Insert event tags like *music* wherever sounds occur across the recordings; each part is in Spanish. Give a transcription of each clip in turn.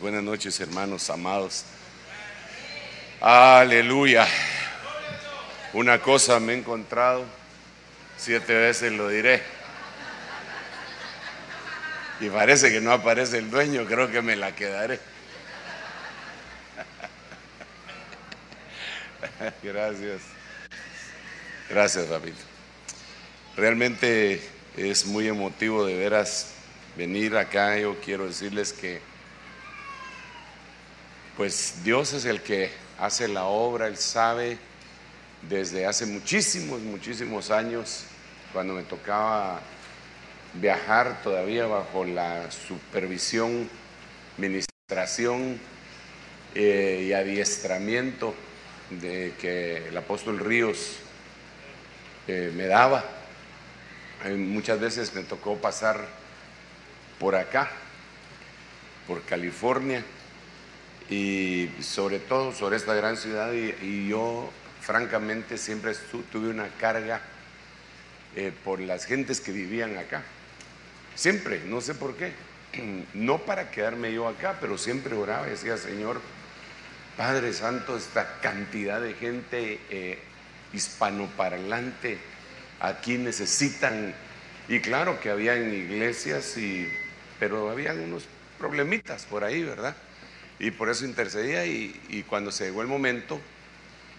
Buenas noches, hermanos amados. Aleluya. Una cosa me he encontrado, siete veces lo diré. Y parece que no aparece el dueño, creo que me la quedaré. *laughs* Gracias. Gracias, Rabito. Realmente es muy emotivo de veras venir acá. Yo quiero decirles que pues Dios es el que hace la obra, Él sabe desde hace muchísimos, muchísimos años, cuando me tocaba viajar todavía bajo la supervisión, ministración eh, y adiestramiento de que el apóstol Ríos eh, me daba. Eh, muchas veces me tocó pasar por acá, por California, y sobre todo sobre esta gran ciudad, y, yo francamente siempre tuve una carga eh, por las gentes que vivían acá. Siempre, no sé por qué. *clears throat* No para quedarme yo acá, pero siempre oraba y decía, Señor, Padre Santo, esta cantidad de gente eh, hispanoparlante aquí necesitan, y claro que había en iglesias, y, pero había unos problemitas por ahí, ¿verdad? Y por eso intercedía y, cuando se llegó el momento,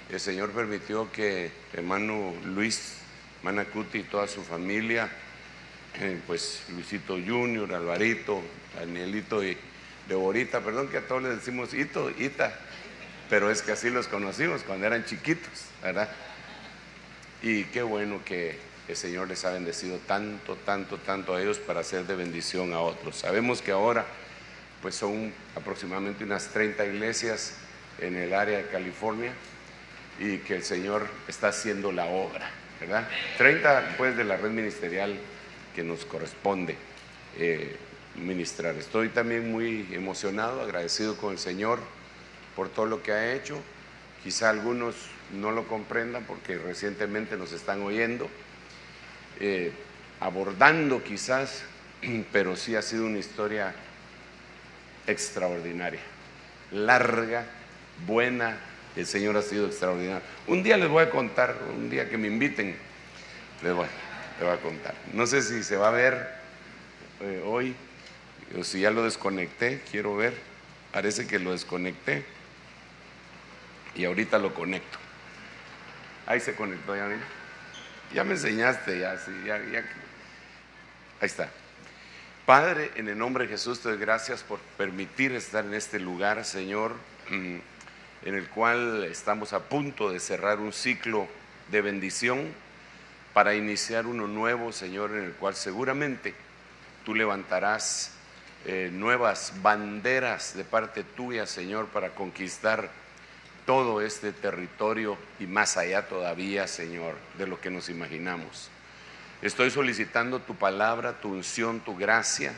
el Señor permitió que hermano Luis Manacuti y toda su familia, eh, pues Luisito Junior, Alvarito, Danielito y Deborita, perdón que a todos les decimos Ito, Ita, pero es que así los conocimos cuando eran chiquitos, ¿verdad? Y qué bueno que el Señor les ha bendecido tanto, tanto, tanto a ellos para hacer de bendición a otros. Sabemos que ahora pues son aproximadamente unas 30 iglesias en el área de California y que el Señor está haciendo la obra, ¿verdad? 30 pues de la red ministerial que nos corresponde eh, ministrar. Estoy también muy emocionado, agradecido con el Señor por todo lo que ha hecho. Quizá algunos no lo comprendan porque recientemente nos están oyendo, eh, abordando quizás, *clears throat* pero sí ha sido una historia extraordinaria, larga, buena. El Señor ha sido extraordinario. Un día les voy a contar, un día que me inviten, les voy, a contar. No sé si se va a ver eh, hoy o si ya lo desconecté, quiero ver. Parece que lo desconecté y ahorita lo conecto. Ahí se conectó, ya Ya me enseñaste, ya, sí, ya, ya. Ahí está. Padre, en el nombre de Jesús te gracias por permitir estar en este lugar, Señor, mm, en el cual estamos a punto de cerrar un ciclo de bendición para iniciar uno nuevo, Señor, en el cual seguramente tú levantarás eh, nuevas banderas de parte tuya, Señor, para conquistar todo este territorio y más allá todavía, Señor, de lo que nos imaginamos. Estoy solicitando tu palabra, tu unción, tu gracia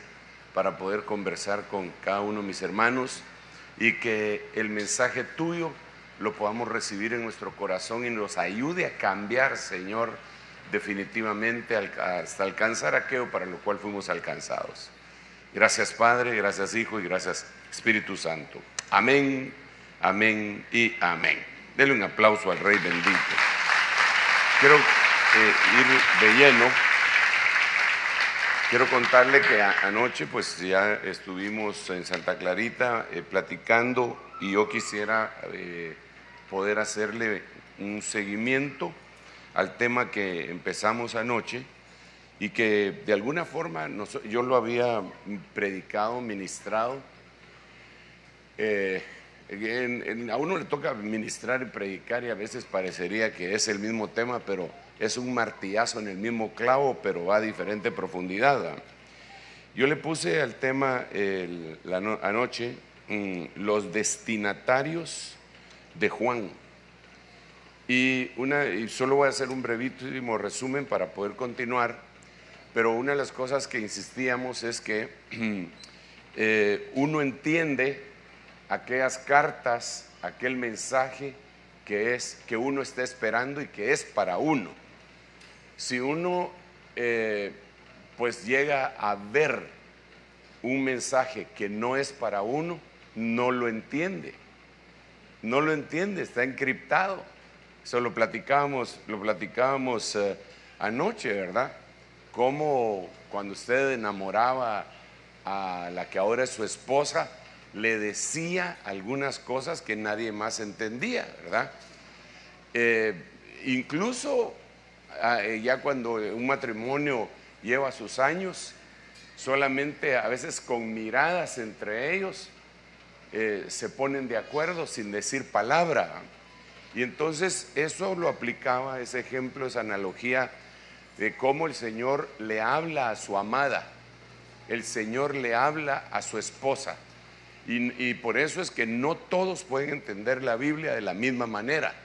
para poder conversar con cada uno de mis hermanos y que el mensaje tuyo lo podamos recibir en nuestro corazón y nos ayude a cambiar, Señor, definitivamente hasta alcanzar aquello para lo cual fuimos alcanzados. Gracias Padre, gracias Hijo y gracias Espíritu Santo. Amén Amén y amén. Denle un aplauso al Rey bendito. Eh, ir de lleno. Quiero contarle que anoche pues ya estuvimos en Santa Clarita eh, platicando y yo quisiera eh, poder hacerle un seguimiento al tema que empezamos anoche y que de alguna forma yo lo había predicado, ministrado. a uno le toca ministrar y predicar y a veces parecería que es el mismo tema, pero es un martillazo en el mismo clavo, pero va a diferente profundidad. Yo le puse al tema anoche mm, los destinatarios de Juan. Y, una, y solo voy a hacer un brevísimo resumen para poder continuar, pero una de las cosas que insistíamos es que *clears throat* eh, uno entiende aquellas cartas, aquel mensaje que es que uno está esperando y que es para uno. Si uno eh, pues llega a ver un mensaje que no es para uno, no lo entiende. No lo entiende, está encriptado. Eso lo platicábamos, lo platicábamos eh, anoche, ¿verdad? Cómo cuando usted enamoraba a la que ahora es su esposa, le decía algunas cosas que nadie más entendía, ¿verdad? Eh, incluso ya cuando un matrimonio lleva sus años, solamente a veces con miradas entre ellos eh, se ponen de acuerdo sin decir palabra. Y entonces eso lo aplicaba, ese ejemplo, esa analogía de cómo el Señor le habla a su amada, el Señor le habla a su esposa. Y, por eso es que no todos pueden entender la Biblia de la misma manera.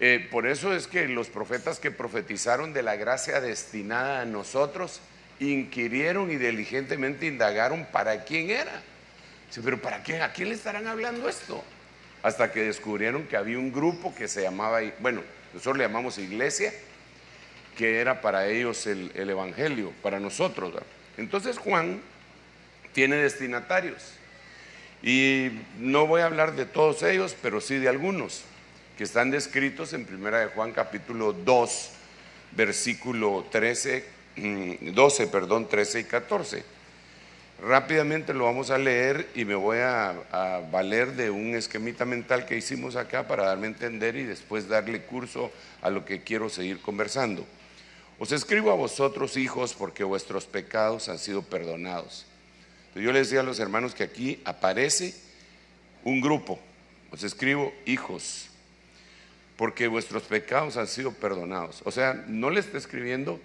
Eh, por eso es que los profetas que profetizaron de la gracia destinada a nosotros inquirieron y diligentemente indagaron para quién era. pero ¿para quién? ¿A quién le estarán hablando esto? Hasta que descubrieron que había un grupo que se llamaba, bueno, nosotros le llamamos iglesia, que era para ellos el, Evangelio, para nosotros. Entonces Juan tiene destinatarios. Y no voy a hablar de todos ellos, pero sí de algunos que están descritos en Primera de Juan capítulo 2, versículo 13, 12, mm, perdón, 13 y 14. Rápidamente lo vamos a leer y me voy a, a, valer de un esquemita mental que hicimos acá para darme a entender y después darle curso a lo que quiero seguir conversando. Os escribo a vosotros, hijos, porque vuestros pecados han sido perdonados. Yo les decía a los hermanos que aquí aparece un grupo. Os escribo, hijos, porque vuestros pecados han sido perdonados. O sea, no le está escribiendo,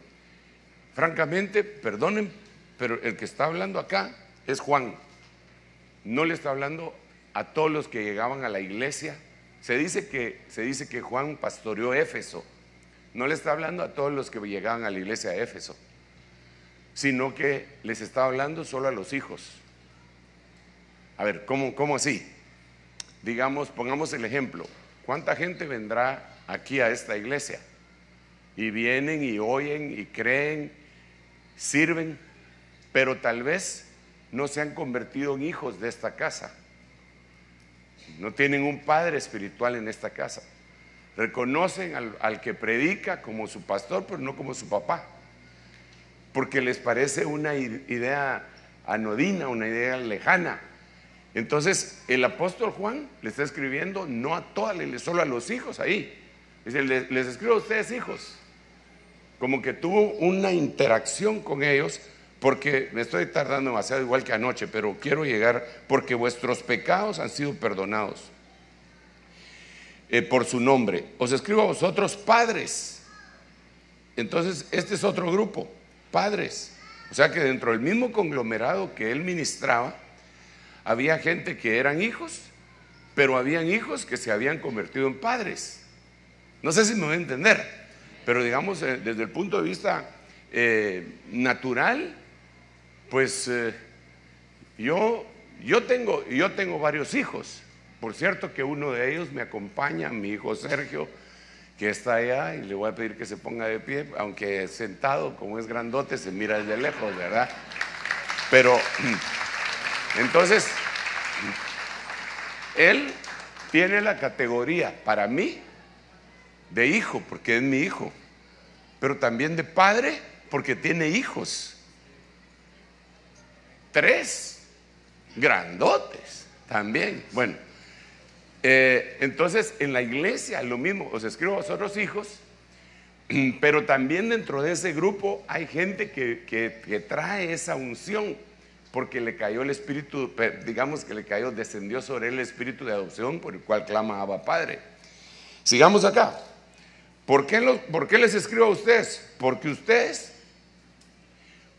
francamente, perdonen, pero el que está hablando acá es Juan. No le está hablando a todos los que llegaban a la iglesia. Se dice que, se dice que Juan pastoreó Éfeso no le está hablando a todos los que llegaban a la iglesia de Éfeso, sino que les está hablando solo a los hijos. A ver, ¿cómo, cómo así? Digamos, pongamos el ejemplo. ¿Cuánta gente vendrá aquí a esta iglesia? Y vienen y oyen y creen, sirven, pero tal vez no se han convertido en hijos de esta casa. No tienen un padre espiritual en esta casa. Reconocen al, que predica como su pastor, pero no como su papá. Porque les parece una idea anodina, una idea lejana. Entonces, el apóstol Juan le está escribiendo no a todas, solo a los hijos ahí. Dice, les, les escribo a ustedes hijos. Como que tuvo una interacción con ellos, porque me estoy tardando demasiado igual que anoche, pero quiero llegar, porque vuestros pecados han sido perdonados. Eh, por su nombre. Os escribo a vosotros padres. Entonces, este es otro grupo, padres. O sea que dentro del mismo conglomerado que él ministraba, había gente que eran hijos, pero habían hijos que se habían convertido en padres. No sé si me voy a entender, pero digamos, eh, desde el punto de vista eh, natural, pues yo, yo, tengo, yo tengo varios hijos. Por cierto que uno de ellos me acompaña, mi hijo Sergio, que está allá, y le voy a pedir que se ponga de pie, aunque sentado, como es grandote, se mira desde lejos, ¿verdad? Pero, *clears throat* entonces, él tiene la categoría, para mí, de hijo, porque es mi hijo, pero también de padre, porque tiene hijos. Tres, grandotes, también. Bueno, eh, entonces, en la iglesia lo mismo, os escribo a vosotros hijos, pero también dentro de ese grupo hay gente que, trae esa unción, porque le cayó el espíritu, digamos que le cayó, descendió sobre él el espíritu de adopción por el cual clama Abba Padre. Sigamos acá. ¿Por qué, ¿Por qué les escribo a ustedes? Porque ustedes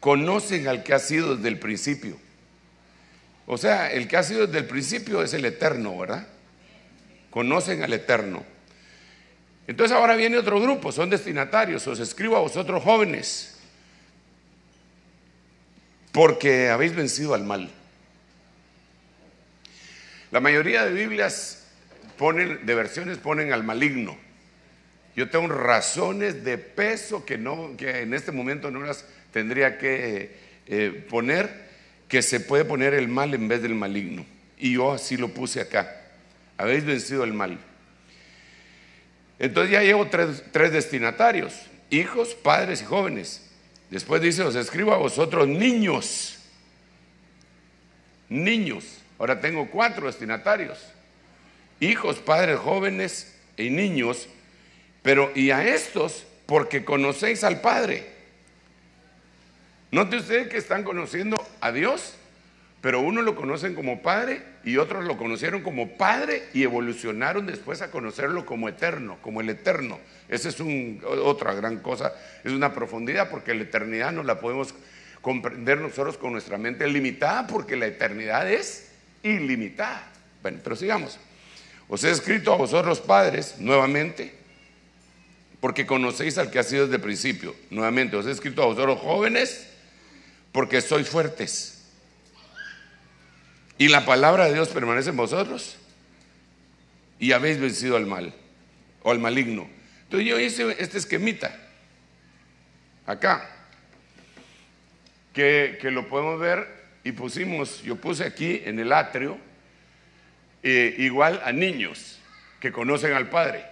conocen al que ha sido desde el principio. O sea, el que ha sido desde el principio es el eterno, ¿verdad? conocen al Eterno. Entonces ahora viene otro grupo, son destinatarios, os escribo a vosotros jóvenes, porque habéis vencido al mal. La mayoría de Biblias ponen, de versiones ponen al maligno. Yo tengo razones de peso que, no, que en este momento no las tendría que eh, poner, que se puede poner el mal en vez del maligno. Y yo así lo puse acá. Habéis vencido el mal. Entonces ya llevo tres, tres destinatarios, hijos, padres y jóvenes. Después dice, os escribo a vosotros niños. Niños. Ahora tengo cuatro destinatarios. Hijos, padres, jóvenes y niños. Pero y a estos porque conocéis al Padre. Note usted que están conociendo a Dios, pero uno lo conocen como Padre y otros lo conocieron como Padre y evolucionaron después a conocerlo como eterno, como el eterno. Esa es otra gran cosa, es una profundidad porque la eternidad no la podemos comprender nosotros con nuestra mente limitada porque la eternidad es ilimitada. Bueno, pero sigamos. Os he escrito a vosotros padres nuevamente porque conocéis al que ha sido desde el principio. Nuevamente, os he escrito a vosotros jóvenes porque sois fuertes. Y la palabra de Dios permanece en vosotros. Y habéis vencido al mal o al maligno. Entonces yo hice este esquemita acá, que, lo podemos ver y pusimos, yo puse aquí en el atrio, eh, igual a niños que conocen al Padre,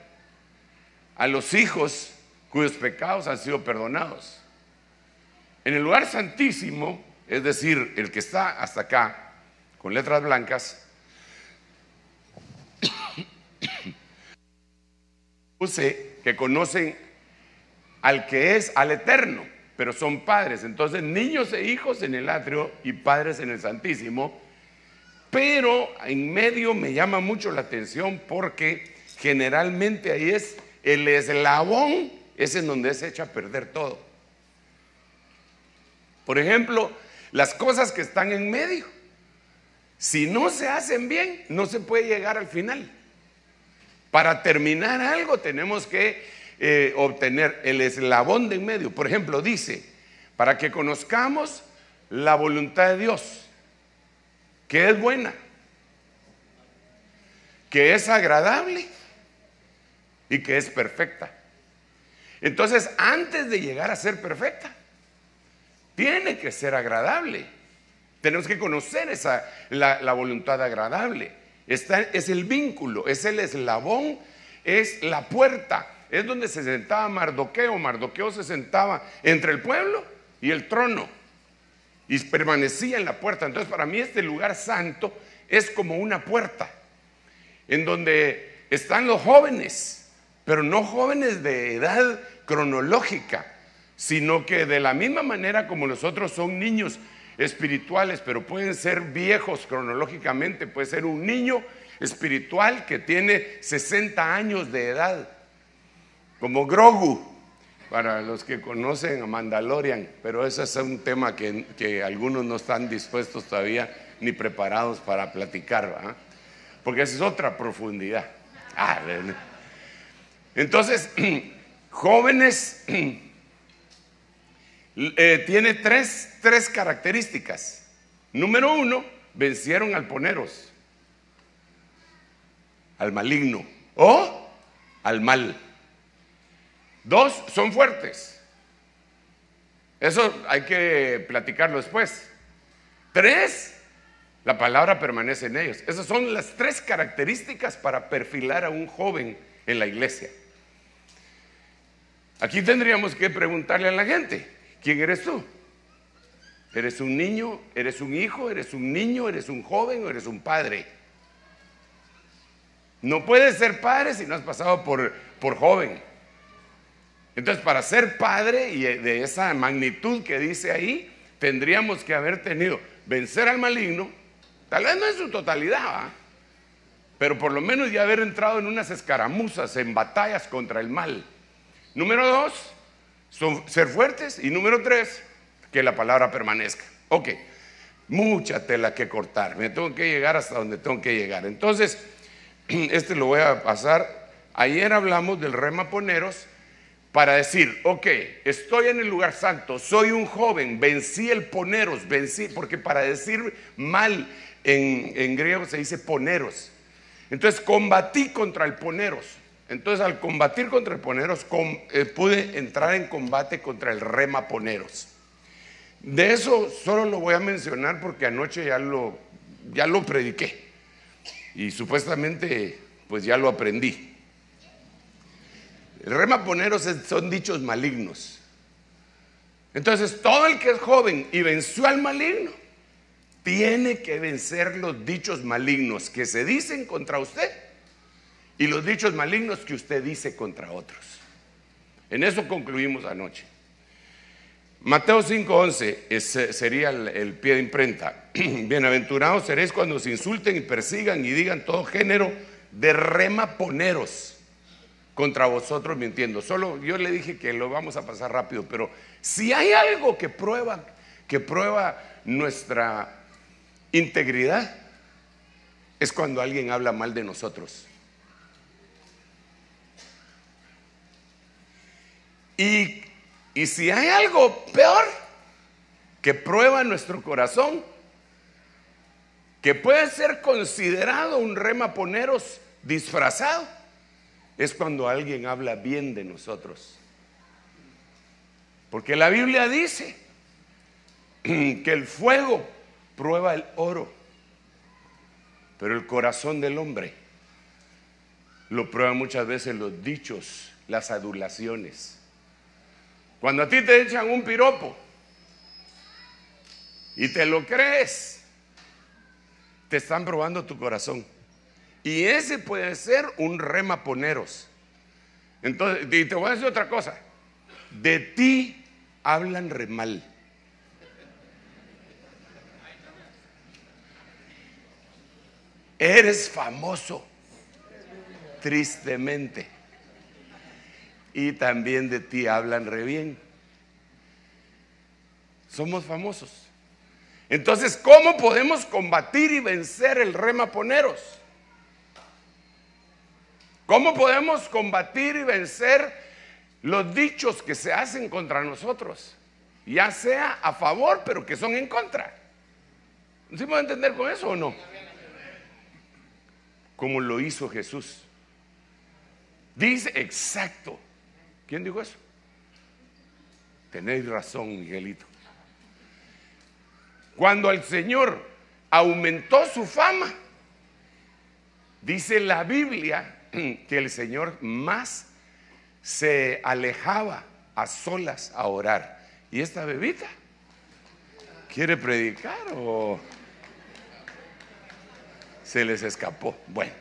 a los hijos cuyos pecados han sido perdonados. En el lugar santísimo, es decir, el que está hasta acá, con letras blancas, *coughs* puse que conocen al que es, al eterno, pero son padres. Entonces, niños e hijos en el atrio y padres en el santísimo. Pero en medio me llama mucho la atención porque generalmente ahí es el eslabón, es en donde se echa a perder todo. Por ejemplo, las cosas que están en medio. Si no se hacen bien, no se puede llegar al final. Para terminar algo tenemos que eh, obtener el eslabón de en medio. Por ejemplo, dice, para que conozcamos la voluntad de Dios, que es buena, que es agradable y que es perfecta. Entonces, antes de llegar a ser perfecta, tiene que ser agradable. Tenemos que conocer esa, la, voluntad agradable. Está, es el vínculo, es el eslabón, es la puerta. Es donde se sentaba Mardoqueo. Mardoqueo se sentaba entre el pueblo y el trono y permanecía en la puerta. Entonces para mí este lugar santo es como una puerta en donde están los jóvenes, pero no jóvenes de edad cronológica, sino que de la misma manera como nosotros son niños espirituales, pero pueden ser viejos cronológicamente, puede ser un niño espiritual que tiene 60 años de edad, como Grogu, para los que conocen a Mandalorian, pero ese es un tema que, algunos no están dispuestos todavía ni preparados para platicar, porque esa es otra profundidad. Ah, entonces, *clears throat* jóvenes *clears throat* eh, tiene tres, tres características. Número uno, vencieron al poneros, al maligno o al mal. Dos, son fuertes. Eso hay que platicarlo después. Tres, la palabra permanece en ellos. Esas son las tres características para perfilar a un joven en la iglesia. Aquí tendríamos que preguntarle a la gente, ¿Quién eres tú? ¿Eres un niño? ¿Eres un hijo? ¿Eres un niño? ¿Eres un joven o eres un padre? No puedes ser padre si no has pasado por, por joven. Entonces, para ser padre y de esa magnitud que dice ahí, tendríamos que haber tenido vencer al maligno, tal vez no en su totalidad, pero por lo menos ya haber entrado en unas escaramuzas, en batallas contra el mal. Número dos, son ser fuertes y número tres, que la palabra permanezca. Ok, mucha tela que cortar, me tengo que llegar hasta donde tengo que llegar. Entonces, *clears throat* este lo voy a pasar. Ayer hablamos del rema poneros para decir, ok, estoy en el lugar santo, soy un joven, vencí el poneros, vencí, porque para decir mal en, en griego se dice poneros. Entonces combatí contra el poneros. Entonces, al combatir contra el Poneros, eh, pude entrar en combate contra el Rema Poneros. De eso solo lo voy a mencionar porque anoche ya lo, ya lo prediqué. y supuestamente pues ya lo aprendí. El remaponeros son dichos malignos. Entonces, todo el que es joven y venció al maligno, tiene que vencer los dichos malignos que se dicen contra usted y los dichos malignos que usted dice contra otros. En eso concluimos anoche. Mateo 5:11 sería el, pie de imprenta. *clears throat* Bienaventurados seréis cuando se insulten y persigan y digan todo género de remaponeros contra vosotros mintiendo. Solo yo le dije que lo vamos a pasar rápido, pero si hay algo que prueba, que prueba nuestra integridad, es cuando alguien habla mal de nosotros. Y, y si hay algo peor que prueba nuestro corazón, que puede ser considerado un remaponeros disfrazado, es cuando alguien habla bien de nosotros. Porque la Biblia dice *clears throat* que el fuego prueba el oro, pero el corazón del hombre lo prueba muchas veces los dichos, las adulaciones. Cuando a ti te echan un piropo y te lo crees, te están probando tu corazón. Y ese puede ser un remaponeros. Entonces, y te voy a decir otra cosa. De ti hablan re mal. Eres famoso, tristemente. Y también de ti hablan re bien. Somos famosos. Entonces, ¿cómo podemos combatir y vencer el remaponeros? ¿Cómo podemos combatir y vencer los dichos que se hacen contra nosotros? Ya sea a favor, pero que son en contra. ¿Sí puede entender con eso o no? Como lo hizo Jesús. Dice exacto. ¿Quién dijo eso? Tenéis razón, Miguelito. Cuando el Señor aumentó su fama, dice la Biblia *clears throat* que el Señor más se alejaba a solas a orar. ¿Y esta bebita? ¿Quiere predicar o se les escapó? Bueno,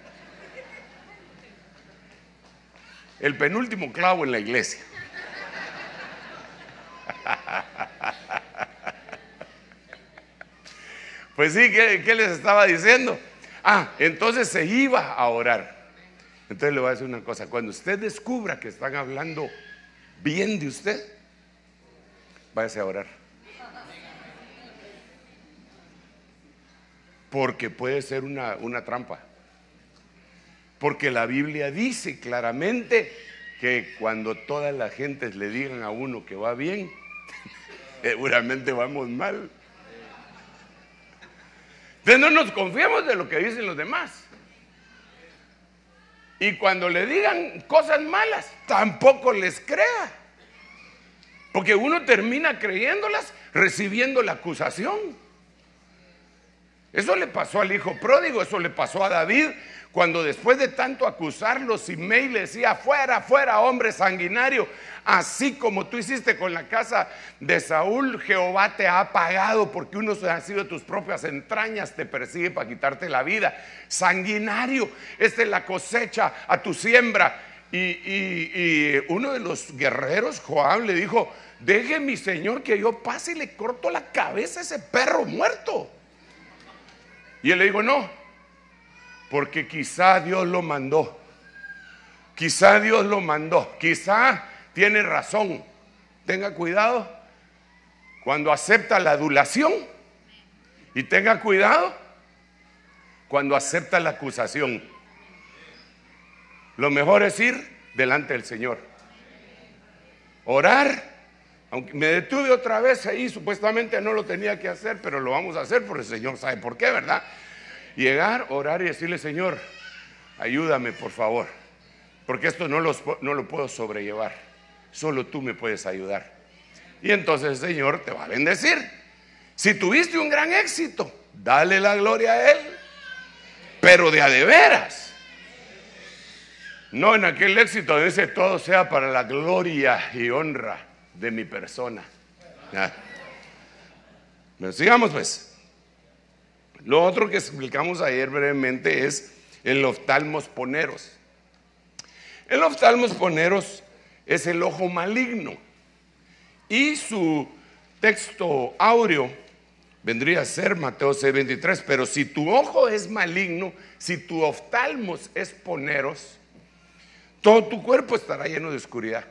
el penúltimo clavo en la iglesia. Pues sí, ¿qué, ¿qué, les estaba diciendo? Ah, entonces se iba a orar. Entonces le voy a decir una cosa, cuando usted descubra que están hablando bien de usted, váyase a orar. Porque puede ser una, una trampa. Porque la Biblia dice claramente que cuando todas las gentes le digan a uno que va bien, *laughs* seguramente vamos mal. Entonces no nos confiemos de lo que dicen los demás. Y cuando le digan cosas malas, tampoco les crea. Porque uno termina creyéndolas recibiendo la acusación. Eso le pasó al hijo pródigo, eso le pasó a David, cuando después de tanto acusarlo, Simei le decía, fuera, fuera, hombre sanguinario, así como tú hiciste con la casa de Saúl, Jehová te ha pagado porque uno ha sido de tus propias entrañas, te persigue para quitarte la vida. Sanguinario, esta es la cosecha a tu siembra. Y, y uno de los guerreros, Joab, le dijo, deje mi señor que yo pase y le corto la cabeza a ese perro muerto. Y él le dijo, no, porque quizá Dios lo mandó. Quizá Dios lo mandó. Quizá tiene razón. Tenga cuidado cuando acepta la adulación y tenga cuidado cuando acepta la acusación. Lo mejor es ir delante del Señor. Orar. Aunque me detuve otra vez ahí, supuestamente no lo tenía que hacer, pero lo vamos a hacer porque el Señor sabe por qué, ¿verdad? Llegar, orar y decirle, Señor, ayúdame por favor, porque esto no, no lo puedo sobrellevar, solo tú me puedes ayudar. Y entonces el Señor te va a bendecir. Si tuviste un gran éxito, dale la gloria a Él. pero de a de veras. No en aquel éxito dice todo sea para la gloria y honra de mi persona. Pero sigamos pues. Lo otro que explicamos ayer brevemente es el oftalmos poneros. El oftalmos poneros es el ojo maligno. Y su texto áureo vendría a ser Mateo 6:23. Pero si tu ojo es maligno, si tu oftalmos es poneros, todo tu cuerpo estará lleno de oscuridad.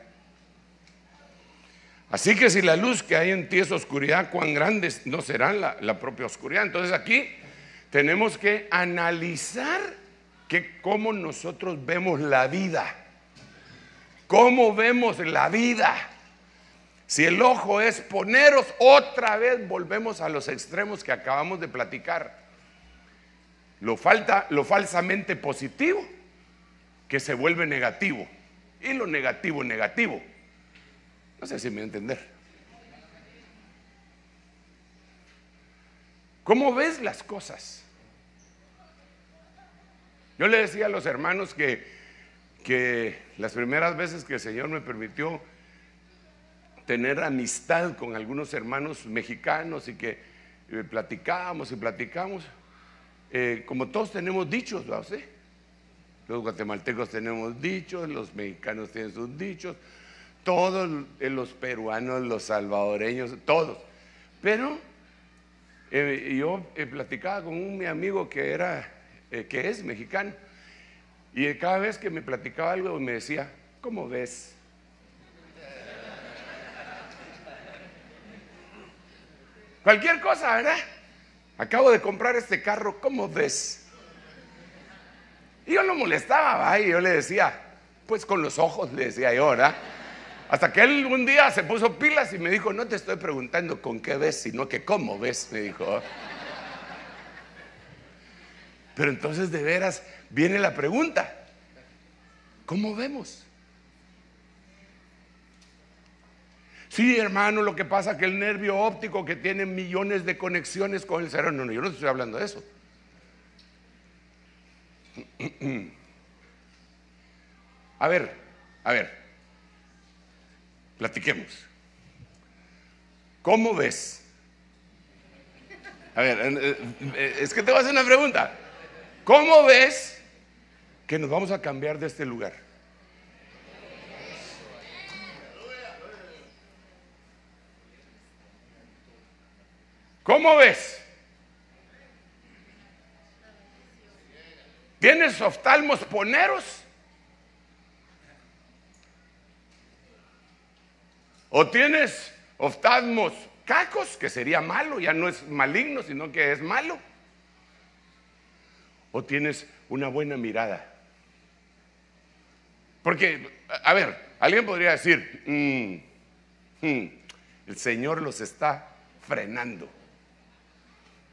Así que si la luz que hay en ti es oscuridad, cuán grande no será la, propia oscuridad. Entonces aquí tenemos que analizar que cómo nosotros vemos la vida. ¿Cómo vemos la vida? Si el ojo es poneros, otra vez volvemos a los extremos que acabamos de platicar. Lo, falta, lo falsamente positivo que se vuelve negativo. Y lo negativo, negativo. No sé si me voy a entender. ¿Cómo ves las cosas? Yo le decía a los hermanos que, que las primeras veces que el Señor me permitió tener amistad con algunos hermanos mexicanos y que eh, platicábamos y platicamos, eh, como todos tenemos dichos. Los guatemaltecos tenemos dichos, los mexicanos tienen sus dichos, todos eh, los peruanos, los salvadoreños, todos. Pero yo platicaba con un mi amigo que era, que es mexicano, y cada vez que me platicaba algo me decía, ¿cómo ves? Cualquier cosa, ¿verdad? Acabo de comprar este carro, ¿cómo ves? Y yo lo molestaba, y yo le decía, pues con los ojos, le decía yo, ¿verdad? Hasta que él un día se puso pilas y me dijo, no te estoy preguntando con qué ves, sino que cómo ves, me dijo. Pero entonces de veras viene la pregunta, ¿cómo vemos? Sí, hermano, lo que pasa es que el nervio óptico que tiene millones de conexiones con el cerebro, no, no, yo no estoy hablando de eso. *clears throat* A ver, a ver, platiquemos. ¿Cómo ves? A ver, eh, eh, es que te voy a hacer una pregunta. ¿Cómo ves que nos vamos a cambiar de este lugar? ¿Cómo ves? ¿Tienes oftalmos poneros? ¿O tienes oftalmos cacos, que sería malo, ya no es maligno, sino que es malo? ¿O tienes una buena mirada? Porque, a ver, alguien podría decir, mm, mm, el Señor los está frenando.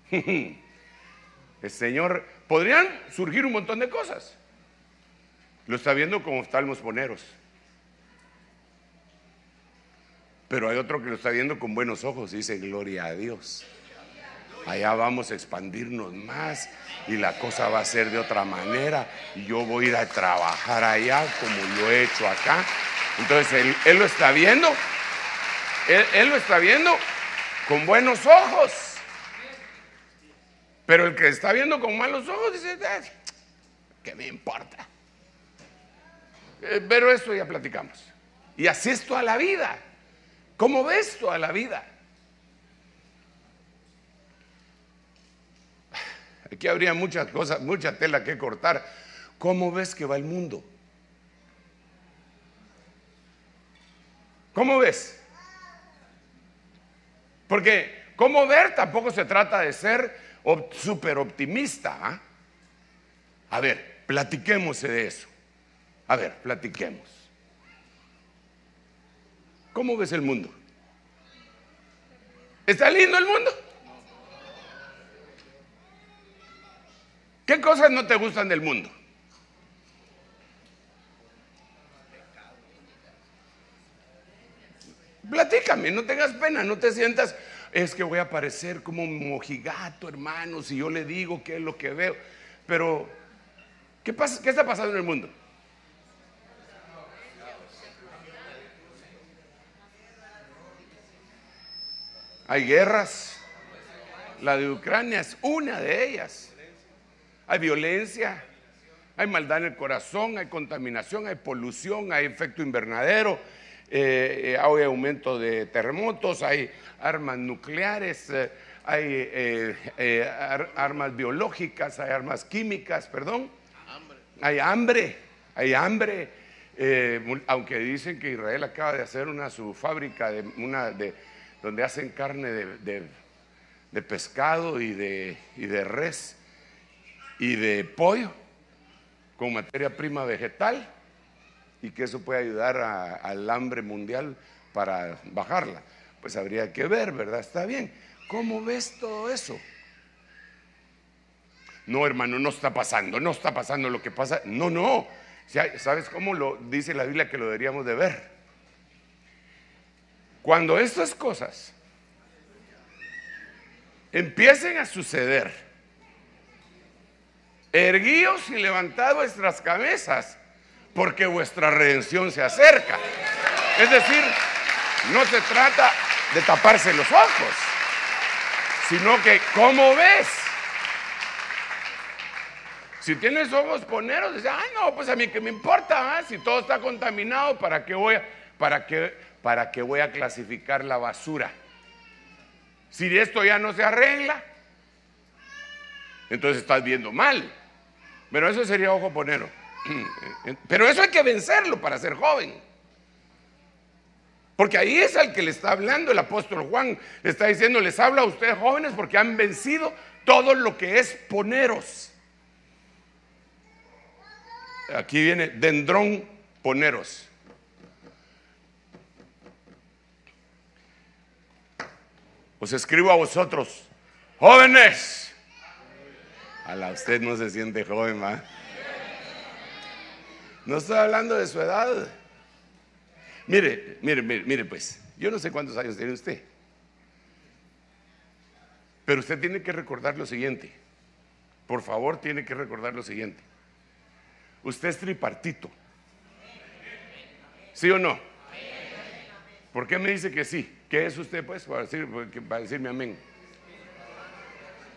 *laughs* El Señor, podrían surgir un montón de cosas. Lo está viendo como oftalmos poneros. Pero hay otro que lo está viendo con buenos ojos y dice, gloria a Dios. Allá vamos a expandirnos más y la cosa va a ser de otra manera. Y yo voy a ir a trabajar allá como lo he hecho acá. Entonces él, lo está viendo. él lo está viendo con buenos ojos. Pero el que está viendo con malos ojos dice, ¿qué me importa? Eh, pero esto ya platicamos. Y así es toda la vida. ¿Cómo ves toda la vida? Aquí habría muchas cosas, mucha tela que cortar. ¿Cómo ves que va el mundo? ¿Cómo ves? Porque cómo ver tampoco se trata de ser súper optimista. ¿ah? A ver, platiquemos de eso. A ver, platiquemos. ¿Cómo ves el mundo? ¿Está lindo el mundo? ¿Qué cosas no te gustan del mundo? Platícame, no tengas pena, no te sientas es que voy a parecer como un mojigato, hermano, si yo le digo qué es lo que veo. Pero, ¿qué, pasa, ¿qué está pasando en el mundo? Hay guerras. La de Ucrania es una de ellas. Hay violencia, hay maldad en el corazón, hay contaminación, hay polución, hay efecto invernadero, eh, eh, hay aumento de terremotos, hay armas nucleares, eh, hay armas biológicas, hay armas químicas, perdón. Hay hambre, hay hambre. aunque dicen que Israel acaba de hacer una su fábrica de una de donde hacen carne de, pescado y de, y de res y de pollo con materia prima vegetal y que eso puede ayudar al hambre mundial para bajarla. Pues habría que ver, ¿verdad? Está bien. ¿Cómo ves todo eso? No, hermano, no está pasando, no está pasando lo que pasa. No, no. ¿Sabes cómo lo dice la Biblia que lo deberíamos de ver? Cuando estas cosas empiecen a suceder, erguíos y levantad vuestras cabezas, porque vuestra redención se acerca. Es decir, no se trata de taparse los ojos, sino que, ¿cómo ves? Si tienes ojos poneros, dices, ay no, pues a mí que me importa, ¿ah? si todo está contaminado, ¿para qué voy a, para qué, para qué voy a clasificar la basura? Si esto ya no se arregla, entonces estás viendo mal. Pero eso sería ojo ponero. *clears throat* Pero eso hay que vencerlo para ser joven. Porque ahí es al que le está hablando el apóstol Juan. Le está diciendo, les habla a ustedes jóvenes porque han vencido todo lo que es poneros. Aquí viene dendrón poneros. Os escribo a vosotros, jóvenes a la usted no se siente joven, ¿va? No estoy hablando de su edad. Mire, mire, mire, mire, pues, yo no sé cuántos años tiene usted. Pero usted tiene que recordar lo siguiente. Por favor, tiene que recordar lo siguiente. Usted es tripartito. ¿Sí o no? ¿Por qué me dice que sí? ¿Qué es usted, pues, para, decir, para decirme amén?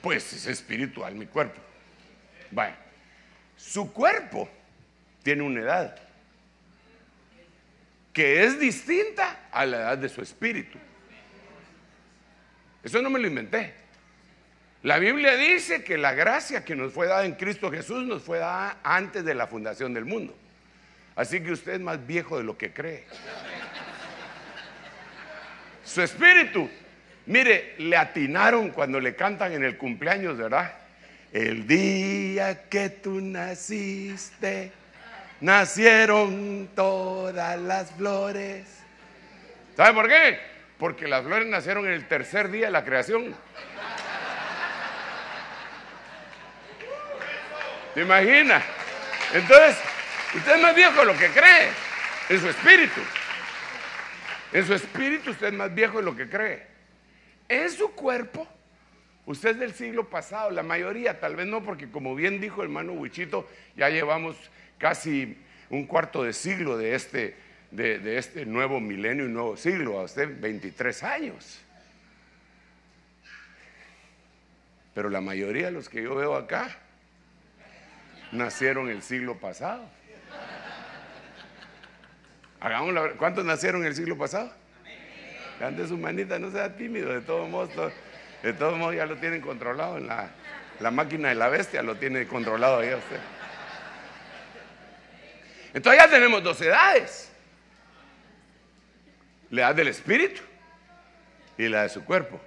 Pues es espiritual mi cuerpo. Bueno, su cuerpo tiene una edad que es distinta a la edad de su espíritu. Eso no me lo inventé. La Biblia dice que la gracia que nos fue dada en Cristo Jesús nos fue dada antes de la fundación del mundo. Así que usted es más viejo de lo que cree. Su espíritu Mire, le atinaron cuando le cantan en el cumpleaños, ¿verdad? El día que tú naciste, nacieron todas las flores. ¿Sabe por qué? Porque las flores nacieron en el tercer día de la creación. ¿Te imaginas? Entonces, usted es más viejo lo que cree, en su espíritu. En su espíritu usted es más viejo de lo que cree. En su cuerpo, usted es del siglo pasado, la mayoría, tal vez no, porque como bien dijo el hermano Huichito, ya llevamos casi un cuarto de siglo de este, de, este nuevo milenio y nuevo siglo, a usted 23 años. Pero la mayoría de los que yo veo acá nacieron el siglo pasado. ¿Cuántos nacieron el siglo pasado? Ande su manita, no sea tímido, de todos modos, de todos modos ya lo tienen controlado en la, la máquina de la bestia, lo tiene controlado ya usted. Entonces ya tenemos dos edades. La edad del espíritu y la de su cuerpo.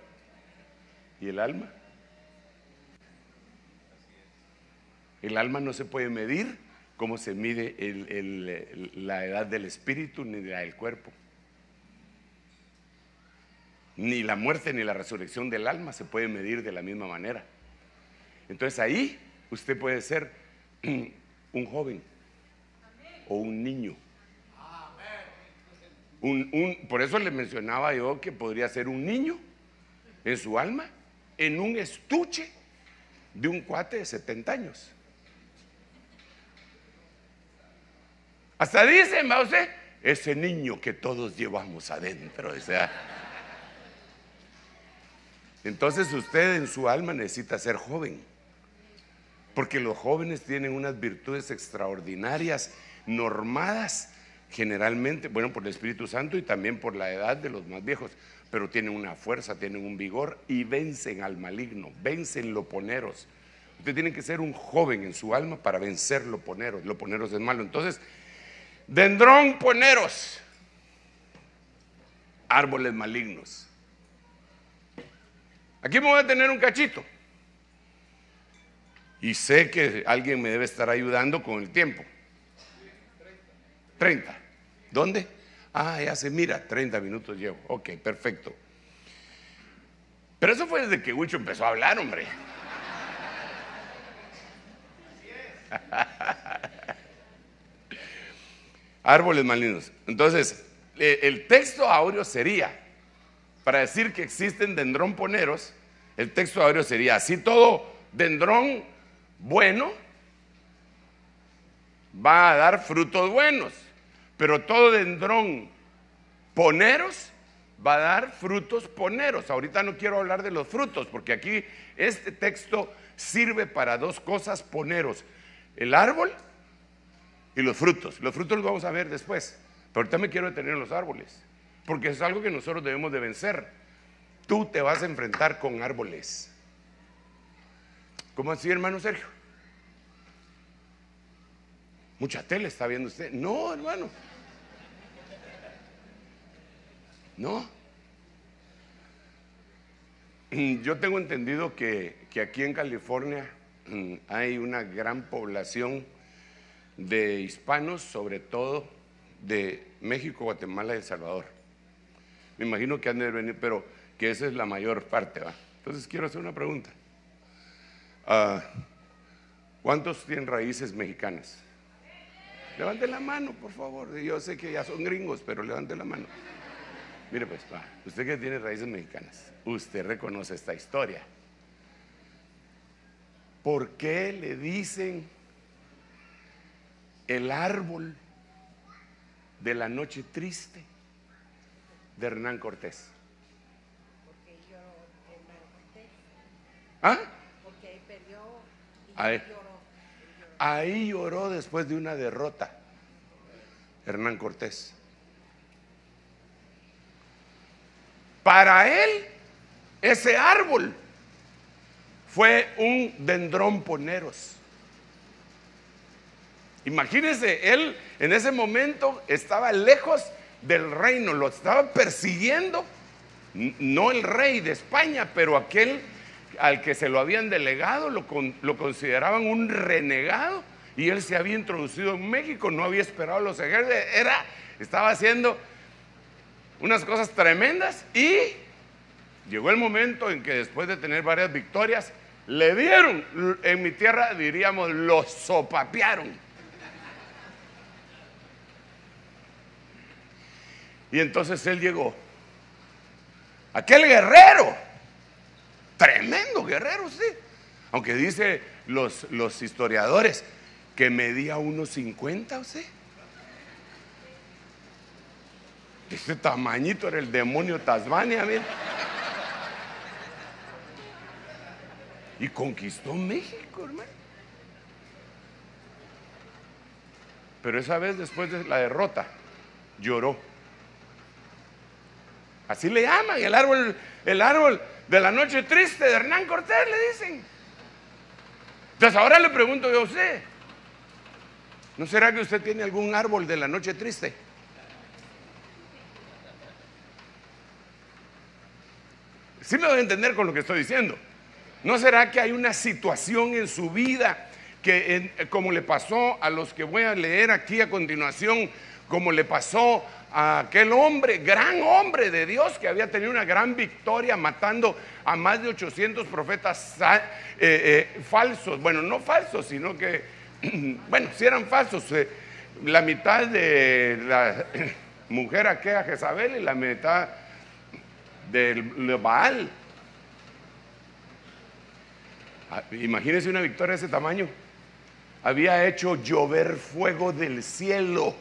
¿Y el alma? El alma no se puede medir como se mide la edad del espíritu ni la del cuerpo ni la muerte ni la resurrección del alma se puede medir de la misma manera. Entonces ahí usted puede ser *clears throat* un joven o un niño. por eso le mencionaba yo que podría ser un niño en su alma, en un estuche de un cuate de 70 años. Hasta dicen, va usted, ese niño que todos llevamos adentro. O sea. Entonces usted en su alma necesita ser joven. Porque los jóvenes tienen unas virtudes extraordinarias, normadas generalmente, bueno, por el Espíritu Santo y también por la edad de los más viejos, pero tienen una fuerza, tienen un vigor y vencen al maligno, vencen lo poneros. Usted tiene que ser un joven en su alma para vencer lo poneros. Lo poneros es malo. Entonces, dendrón poneros, árboles malignos. Aquí me voy a tener un cachito. Y sé que alguien me debe estar ayudando con el tiempo. 30. ¿Dónde? Ah, ya se mira, 30 minutos llevo. Ok, perfecto. Pero eso fue desde que Huicho empezó a hablar, hombre. Árboles malignos. Entonces, eh, el texto áureo sería, para decir que existen dendrón-poneros, el texto áureo sería, así todo dendrón bueno va a dar frutos buenos, pero todo dendrón poneros va a dar frutos poneros. Ahorita no quiero hablar de los frutos, porque aquí este texto sirve para dos cosas poneros, el árbol y los frutos. Los frutos los vamos a ver después, pero ahorita me quiero detener en los árboles, porque es algo que nosotros debemos de vencer. Tú te vas a enfrentar con árboles. ¿Cómo así, hermano Sergio? Mucha tele está viendo usted. No, hermano. No. Yo tengo entendido que, que, aquí en California mm, hay una gran población de hispanos, sobre todo de México, Guatemala y El Salvador. Me imagino que han de venir, pero que esa es la mayor parte. ¿va? Entonces quiero hacer una pregunta. Ah, ¿Cuántos tienen raíces mexicanas? Levanten la mano, por favor. Yo sé que ya son gringos, pero levanten la mano. Mire, pues, usted que tiene raíces mexicanas, usted reconoce esta historia. ¿Por qué le dicen el árbol de la noche triste de Hernán Cortés? Porque lloró Hernán Cortés. ¿Ah? Ahí, ahí lloró después de una derrota. Hernán Cortés. Para él, ese árbol fue un dendrón poneros. Imagínense, él en ese momento estaba lejos del reino, lo estaba persiguiendo, no el rey de España, pero aquel al que se lo habían delegado lo, consideraban un renegado y él se había introducido en México, no había esperado los ejércitos, estaba haciendo unas cosas tremendas y llegó el momento en que después de tener varias victorias, le dieron, en mi tierra diríamos, lo sopapearon. Y entonces él llegó, aquel guerrero, Tremendo guerrero, sí. Aunque dice los, los historiadores que medía unos 50, ¿sí? Ese tamañito era el demonio Tasmania, mira. Y conquistó México, hermano. Pero esa vez, después de la derrota, lloró. Así le llaman, el árbol, el árbol de la noche triste de Hernán Cortés, le dicen. Entonces ahora le pregunto yo a usted, ¿no será que usted tiene algún árbol de la noche triste? Sí me voy a entender con lo que estoy diciendo. ¿No será que hay una situación en su vida que, como le pasó a los que voy a leer aquí a continuación, como le pasó aquel hombre, gran hombre de Dios, que había tenido una gran victoria matando a más de 800 profetas eh, eh, falsos. Bueno, no falsos, sino que, *clears throat* bueno, si eran falsos. Eh, la mitad de la *clears throat* mujer aquella Jezabel y la mitad del Baal. Ah, imagínense una victoria de ese tamaño. Había hecho llover fuego del cielo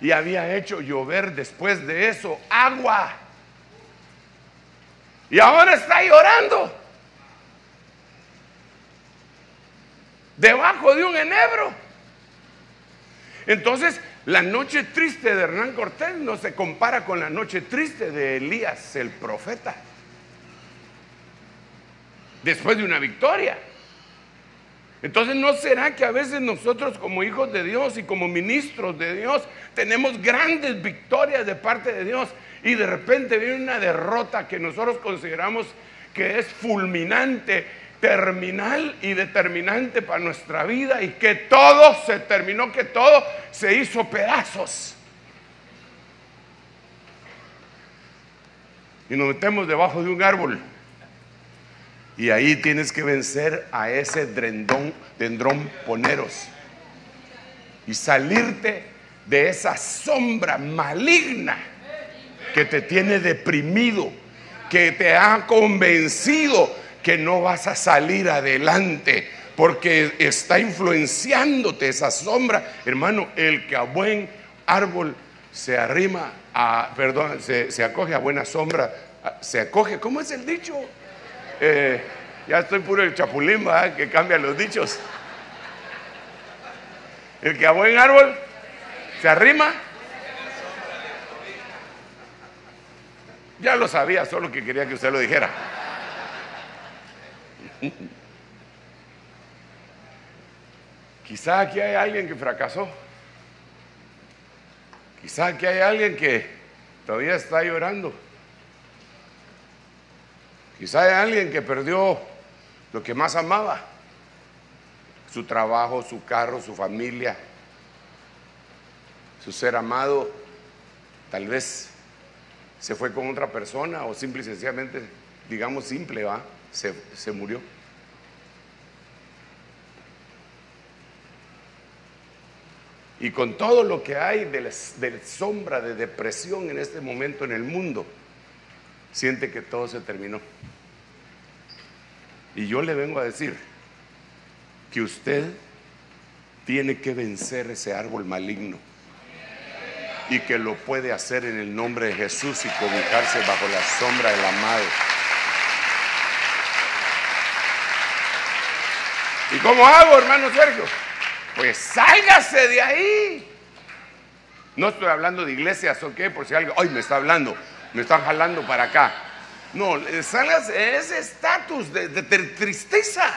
y había hecho llover después de eso agua. Y ahora está llorando. Debajo de un enebro. Entonces, la noche triste de Hernán Cortés no se compara con la noche triste de Elías el profeta. Después de una victoria. Entonces, ¿no será que a veces nosotros como hijos de Dios y como ministros de Dios tenemos grandes victorias de parte de Dios y de repente viene una derrota que nosotros consideramos que es fulminante, terminal y determinante para nuestra vida y que todo se terminó, que todo se hizo pedazos? Y nos metemos debajo de un árbol y ahí tienes que vencer a ese dendrón, dendrón poneros. Y salirte de esa sombra maligna que te tiene deprimido, que te ha convencido que no vas a salir adelante porque está influenciándote esa sombra. Hermano, el que a buen árbol se arrima a, perdón, se, acoge a buena sombra, se acoge, ¿cómo es el dicho? Eh, ya estoy puro el chapulín, que cambia los dichos. El que a buen árbol se arrima. Ya lo sabía, solo que quería que usted lo dijera. Quizá aquí hay alguien que fracasó. Quizá aquí hay alguien que todavía está llorando. Quizá hay alguien que perdió lo que más amaba, su trabajo, su carro, su familia, su ser amado, tal vez se fue con otra persona o simple y sencillamente, digamos simple, va, se, se murió. Y con todo lo que hay de, de, sombra, de depresión en este momento en el mundo, siente que todo se terminó. Y yo le vengo a decir que usted tiene que vencer ese árbol maligno y que lo puede hacer en el nombre de Jesús y cobijarse bajo la sombra del amado. ¿Y cómo hago, hermano Sergio? Pues sálgase de ahí. No estoy hablando de iglesias, ¿ok? Por si alguien, hoy me está hablando, me están jalando para acá. No, salas ese estatus de, tristeza.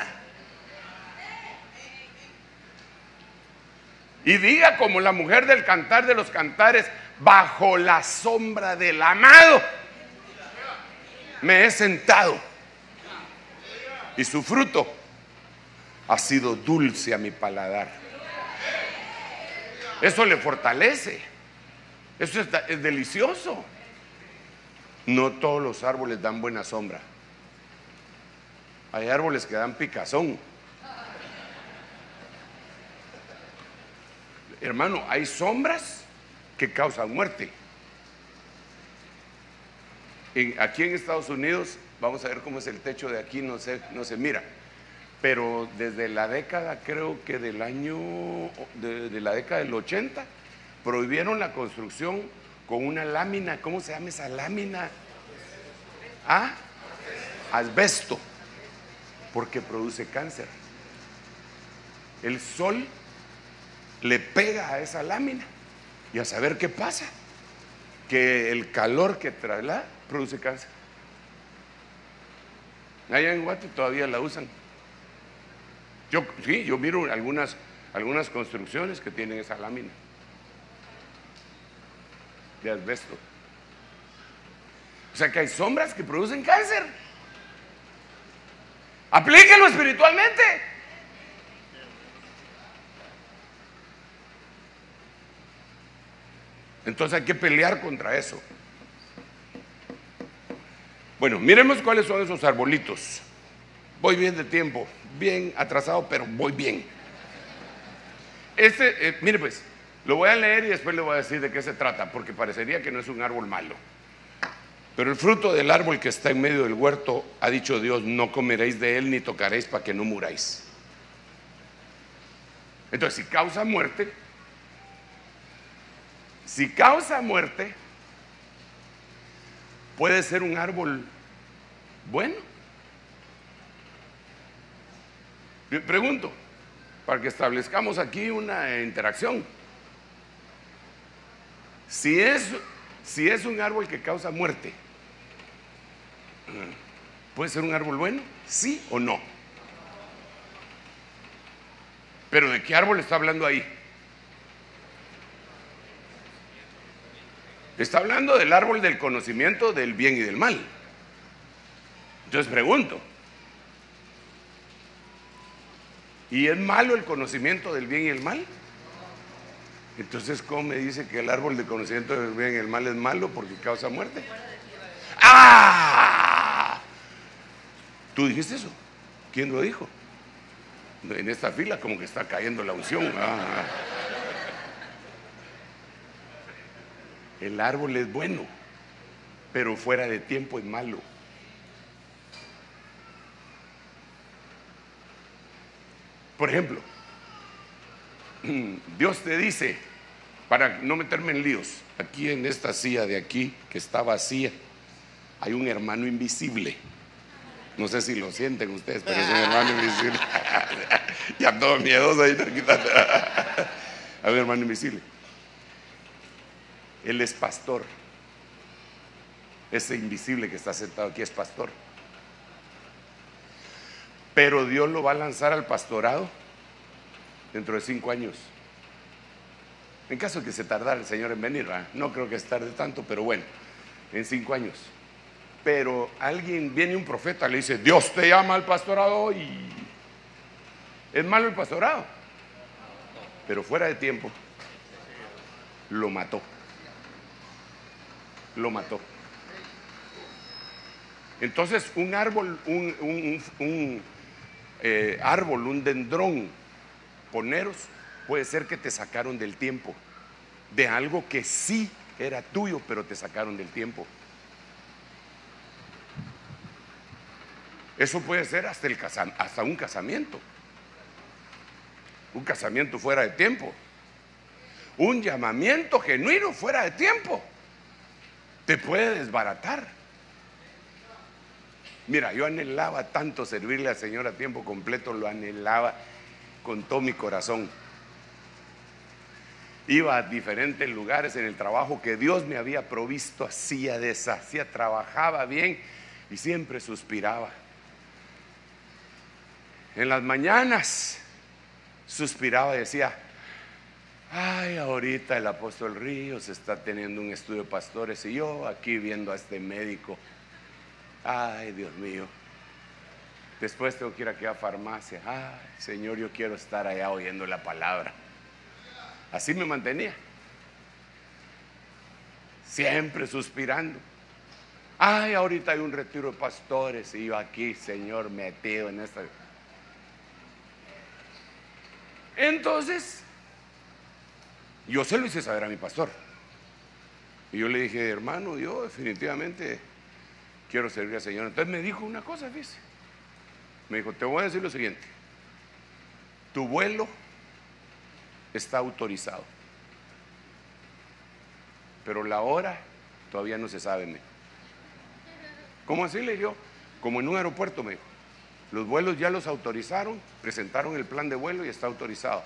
Y diga como la mujer del cantar de los cantares, bajo la sombra del amado, me he sentado. Y su fruto ha sido dulce a mi paladar. Eso le fortalece. Eso es delicioso. No todos los árboles dan buena sombra. Hay árboles que dan picazón. Hermano, hay sombras que causan muerte. aquí en Estados Unidos, vamos a ver cómo es el techo de aquí, no se, no mira. Pero desde la década, creo que del año, de la década del 80, prohibieron la construcción con una lámina, ¿cómo se llama esa lámina? ¿Ah? Asbesto, porque produce cáncer. El sol le pega a esa lámina y a saber qué pasa, que el calor que traslada produce cáncer. Allá en Guate todavía la usan. Yo sí, yo miro algunas, algunas construcciones que tienen esa lámina de asbesto. O sea que hay sombras que producen cáncer. Aplíquelo espiritualmente. Entonces hay que pelear contra eso. Bueno, miremos cuáles son esos arbolitos. Voy bien de tiempo, bien atrasado, pero voy bien. Este, eh, mire pues, lo voy a leer y después le voy a decir de qué se trata, porque parecería que no es un árbol malo. Pero el fruto del árbol que está en medio del huerto, ha dicho Dios, no comeréis de él ni tocaréis para que no muráis. Entonces, si causa muerte, Si causa muerte, puede ser un árbol bueno. Pregunto, para que establezcamos aquí una interacción. Si es, si es un árbol que causa muerte, ¿puede ser un árbol bueno? ¿Sí o no? Pero ¿de qué árbol está hablando ahí? Está hablando del árbol del conocimiento del bien y del mal. Entonces pregunto, ¿y es malo el conocimiento del bien y el mal? Entonces, ¿cómo me dice que el árbol del conocimiento del bien y el mal es malo porque causa muerte? ¡Ah! ¿Tú dijiste eso? ¿Quién lo dijo? En esta fila como que está cayendo la unción. Ah. El árbol es bueno, pero fuera de tiempo es malo. Por ejemplo, *clears throat* Dios te dice, para no meterme en líos, aquí en esta silla de aquí, que está vacía, hay un hermano invisible. No sé si lo sienten ustedes, pero es un hermano *laughs* invisible. *laughs* ya todo miedoso ahí. *laughs* Hay un hermano invisible. Él es pastor. Ese invisible que está sentado aquí es pastor. Pero Dios lo va a lanzar al pastorado dentro de cinco años. En caso de que se tardara el Señor en venir, no creo que se tarde tanto, pero bueno, en cinco años. Pero alguien, viene un profeta, le dice, Dios te llama al pastorado y es malo el pastorado. Pero fuera de tiempo, lo mató lo mató. Entonces un árbol, un, eh, árbol, un dendrón, poneros, puede ser que te sacaron del tiempo, de algo que sí era tuyo, pero te sacaron del tiempo. Eso puede ser hasta, el hasta un casamiento. Un casamiento fuera de tiempo. Un llamamiento genuino fuera de tiempo te puede desbaratar. Mira, yo anhelaba tanto servirle al Señor a tiempo completo, lo anhelaba con todo mi corazón. Iba a diferentes lugares en el trabajo que Dios me había provisto, hacía, deshacía, trabajaba bien y siempre suspiraba. En las mañanas suspiraba y decía, Ay, ahorita el apóstol Ríos está teniendo un estudio de pastores y yo aquí viendo a este médico. Ay, Dios mío. Después tengo que ir aquí a farmacia. Ay, Señor, yo quiero estar allá oyendo la palabra. Así me mantenía. Siempre suspirando. Ay, ahorita hay un retiro de pastores y yo aquí, Señor, metido en esta. Entonces, yo se lo hice saber a mi pastor. Y yo le dije, hermano, yo definitivamente quiero servir al Señor. Entonces me dijo una cosa, fíjese. Me dijo, te voy a decir lo siguiente. Tu vuelo está autorizado. Pero la hora todavía no se sabe. ¿Cómo así le dijo? Como en un aeropuerto, me dijo. Los vuelos ya los autorizaron, presentaron el plan de vuelo y está autorizado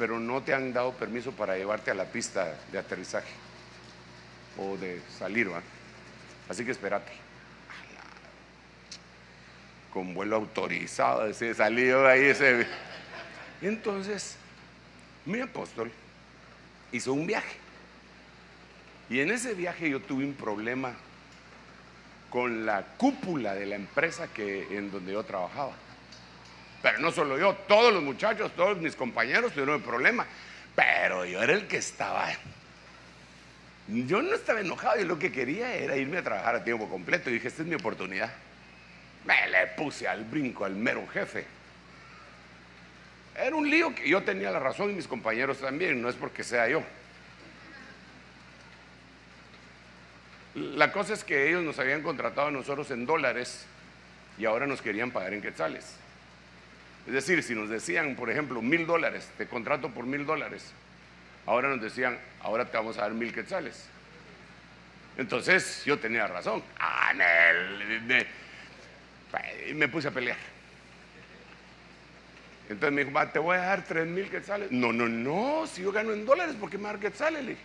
pero no te han dado permiso para llevarte a la pista de aterrizaje o de salir, ¿va? Así que espérate. Con vuelo autorizado, ese salido ahí ese. entonces, mi apóstol hizo un viaje. Y en ese viaje yo tuve un problema con la cúpula de la empresa que, en donde yo trabajaba. Pero no solo yo, todos los muchachos, todos mis compañeros tuvieron el problema. Pero yo era el que estaba. Yo no estaba enojado y lo que quería era irme a trabajar a tiempo completo. Y dije, esta es mi oportunidad. Me le puse al brinco al mero jefe. Era un lío que yo tenía la razón y mis compañeros también, no es porque sea yo. La cosa es que ellos nos habían contratado a nosotros en dólares y ahora nos querían pagar en quetzales. Es decir, si nos decían, por ejemplo, mil dólares, te contrato por mil dólares, ahora nos decían, ahora te vamos a dar mil quetzales. Entonces yo tenía razón. Ah, y me puse a pelear. Entonces me dijo, te voy a dar tres mil quetzales. No, no, no, si yo gano en dólares, ¿por qué me dar quetzales? Le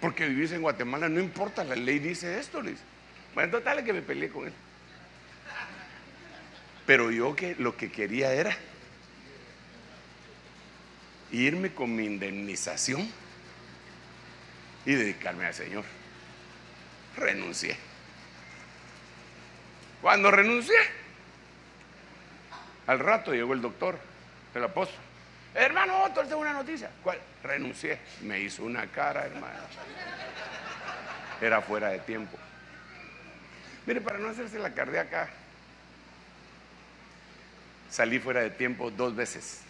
Porque vivís en Guatemala, no importa, la ley dice esto. Le Bueno, total que me peleé con él. Pero yo que lo que quería era irme con mi indemnización y dedicarme al Señor. Renuncié. Cuando renuncié, al rato llegó el doctor, el apóstol. Hermano Otto, tengo una noticia. ¿Cuál? Renuncié. Me hizo una cara, hermano. Era fuera de tiempo. Mire, para no hacerse la cardíaca, salí fuera de tiempo dos veces.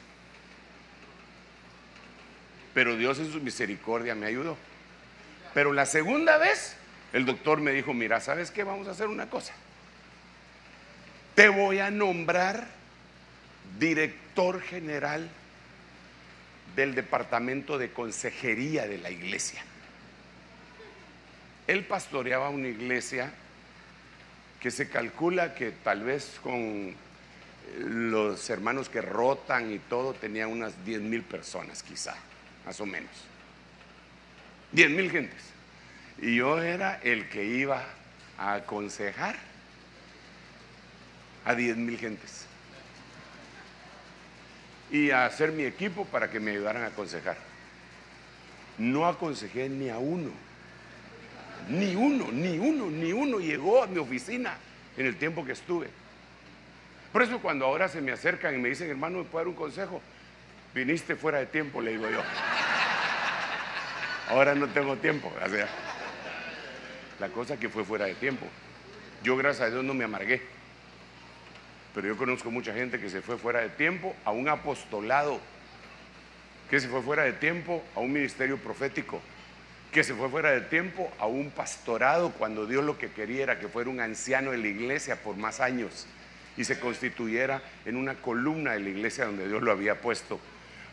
Pero Dios en su misericordia me ayudó. Pero la segunda vez, el doctor me dijo, mira, ¿sabes qué? Vamos a hacer una cosa. Te voy a nombrar director general del departamento de consejería de la iglesia. Él pastoreaba una iglesia que se calcula que tal vez con los hermanos que rotan y todo tenía unas 10 mil personas quizá, más o menos. 10 mil gentes. Y yo era el que iba a aconsejar a 10 mil gentes. Y a hacer mi equipo para que me ayudaran a aconsejar. No aconsejé ni a uno. Ni uno, ni uno, ni uno llegó a mi oficina en el tiempo que estuve. Por eso cuando ahora se me acercan y me dicen, hermano, ¿me puede dar un consejo? Viniste fuera de tiempo, le digo yo. Ahora no tengo tiempo. la cosa que fue fuera de tiempo. Yo, gracias a Dios, no me amargué. Pero yo conozco mucha gente que se fue fuera de tiempo a un apostolado, que se fue fuera de tiempo a un ministerio profético, que se fue fuera de tiempo a un pastorado cuando Dios lo que quería era que fuera un anciano de la iglesia por más años y se constituyera en una columna de la iglesia donde Dios lo había puesto.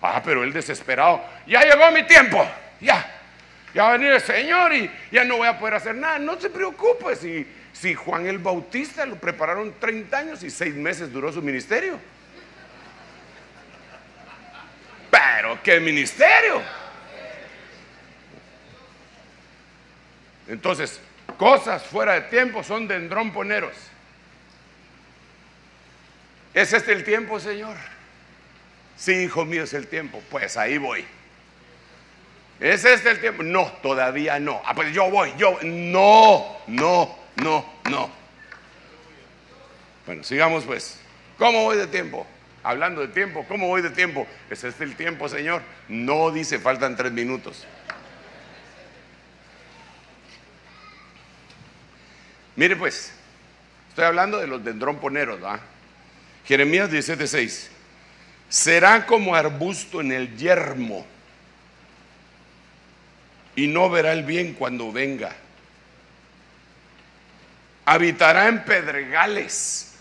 Ah, pero él desesperado, ya llegó mi tiempo, ya, ya va a venir el Señor y ya no voy a poder hacer nada. No se preocupe si, si Juan el Bautista lo prepararon 30 años y 6 meses duró su ministerio. Pero qué ministerio. Entonces, cosas fuera de tiempo son dendromponeros. ¿Es este el tiempo, Señor? Sí, hijo mío, es el tiempo. Pues ahí voy. ¿Es este el tiempo? No, todavía no. Ah, pues yo voy, yo. No, no, no, no. Bueno, sigamos pues. ¿Cómo voy de tiempo? Hablando de tiempo, ¿cómo voy de tiempo? ¿Es este el tiempo, Señor? No dice, faltan tres minutos. Mire pues, estoy hablando de los dendromponeros, ¿verdad? Jeremías 17:6. Será como arbusto en el yermo y no verá el bien cuando venga. Habitará en pedregales,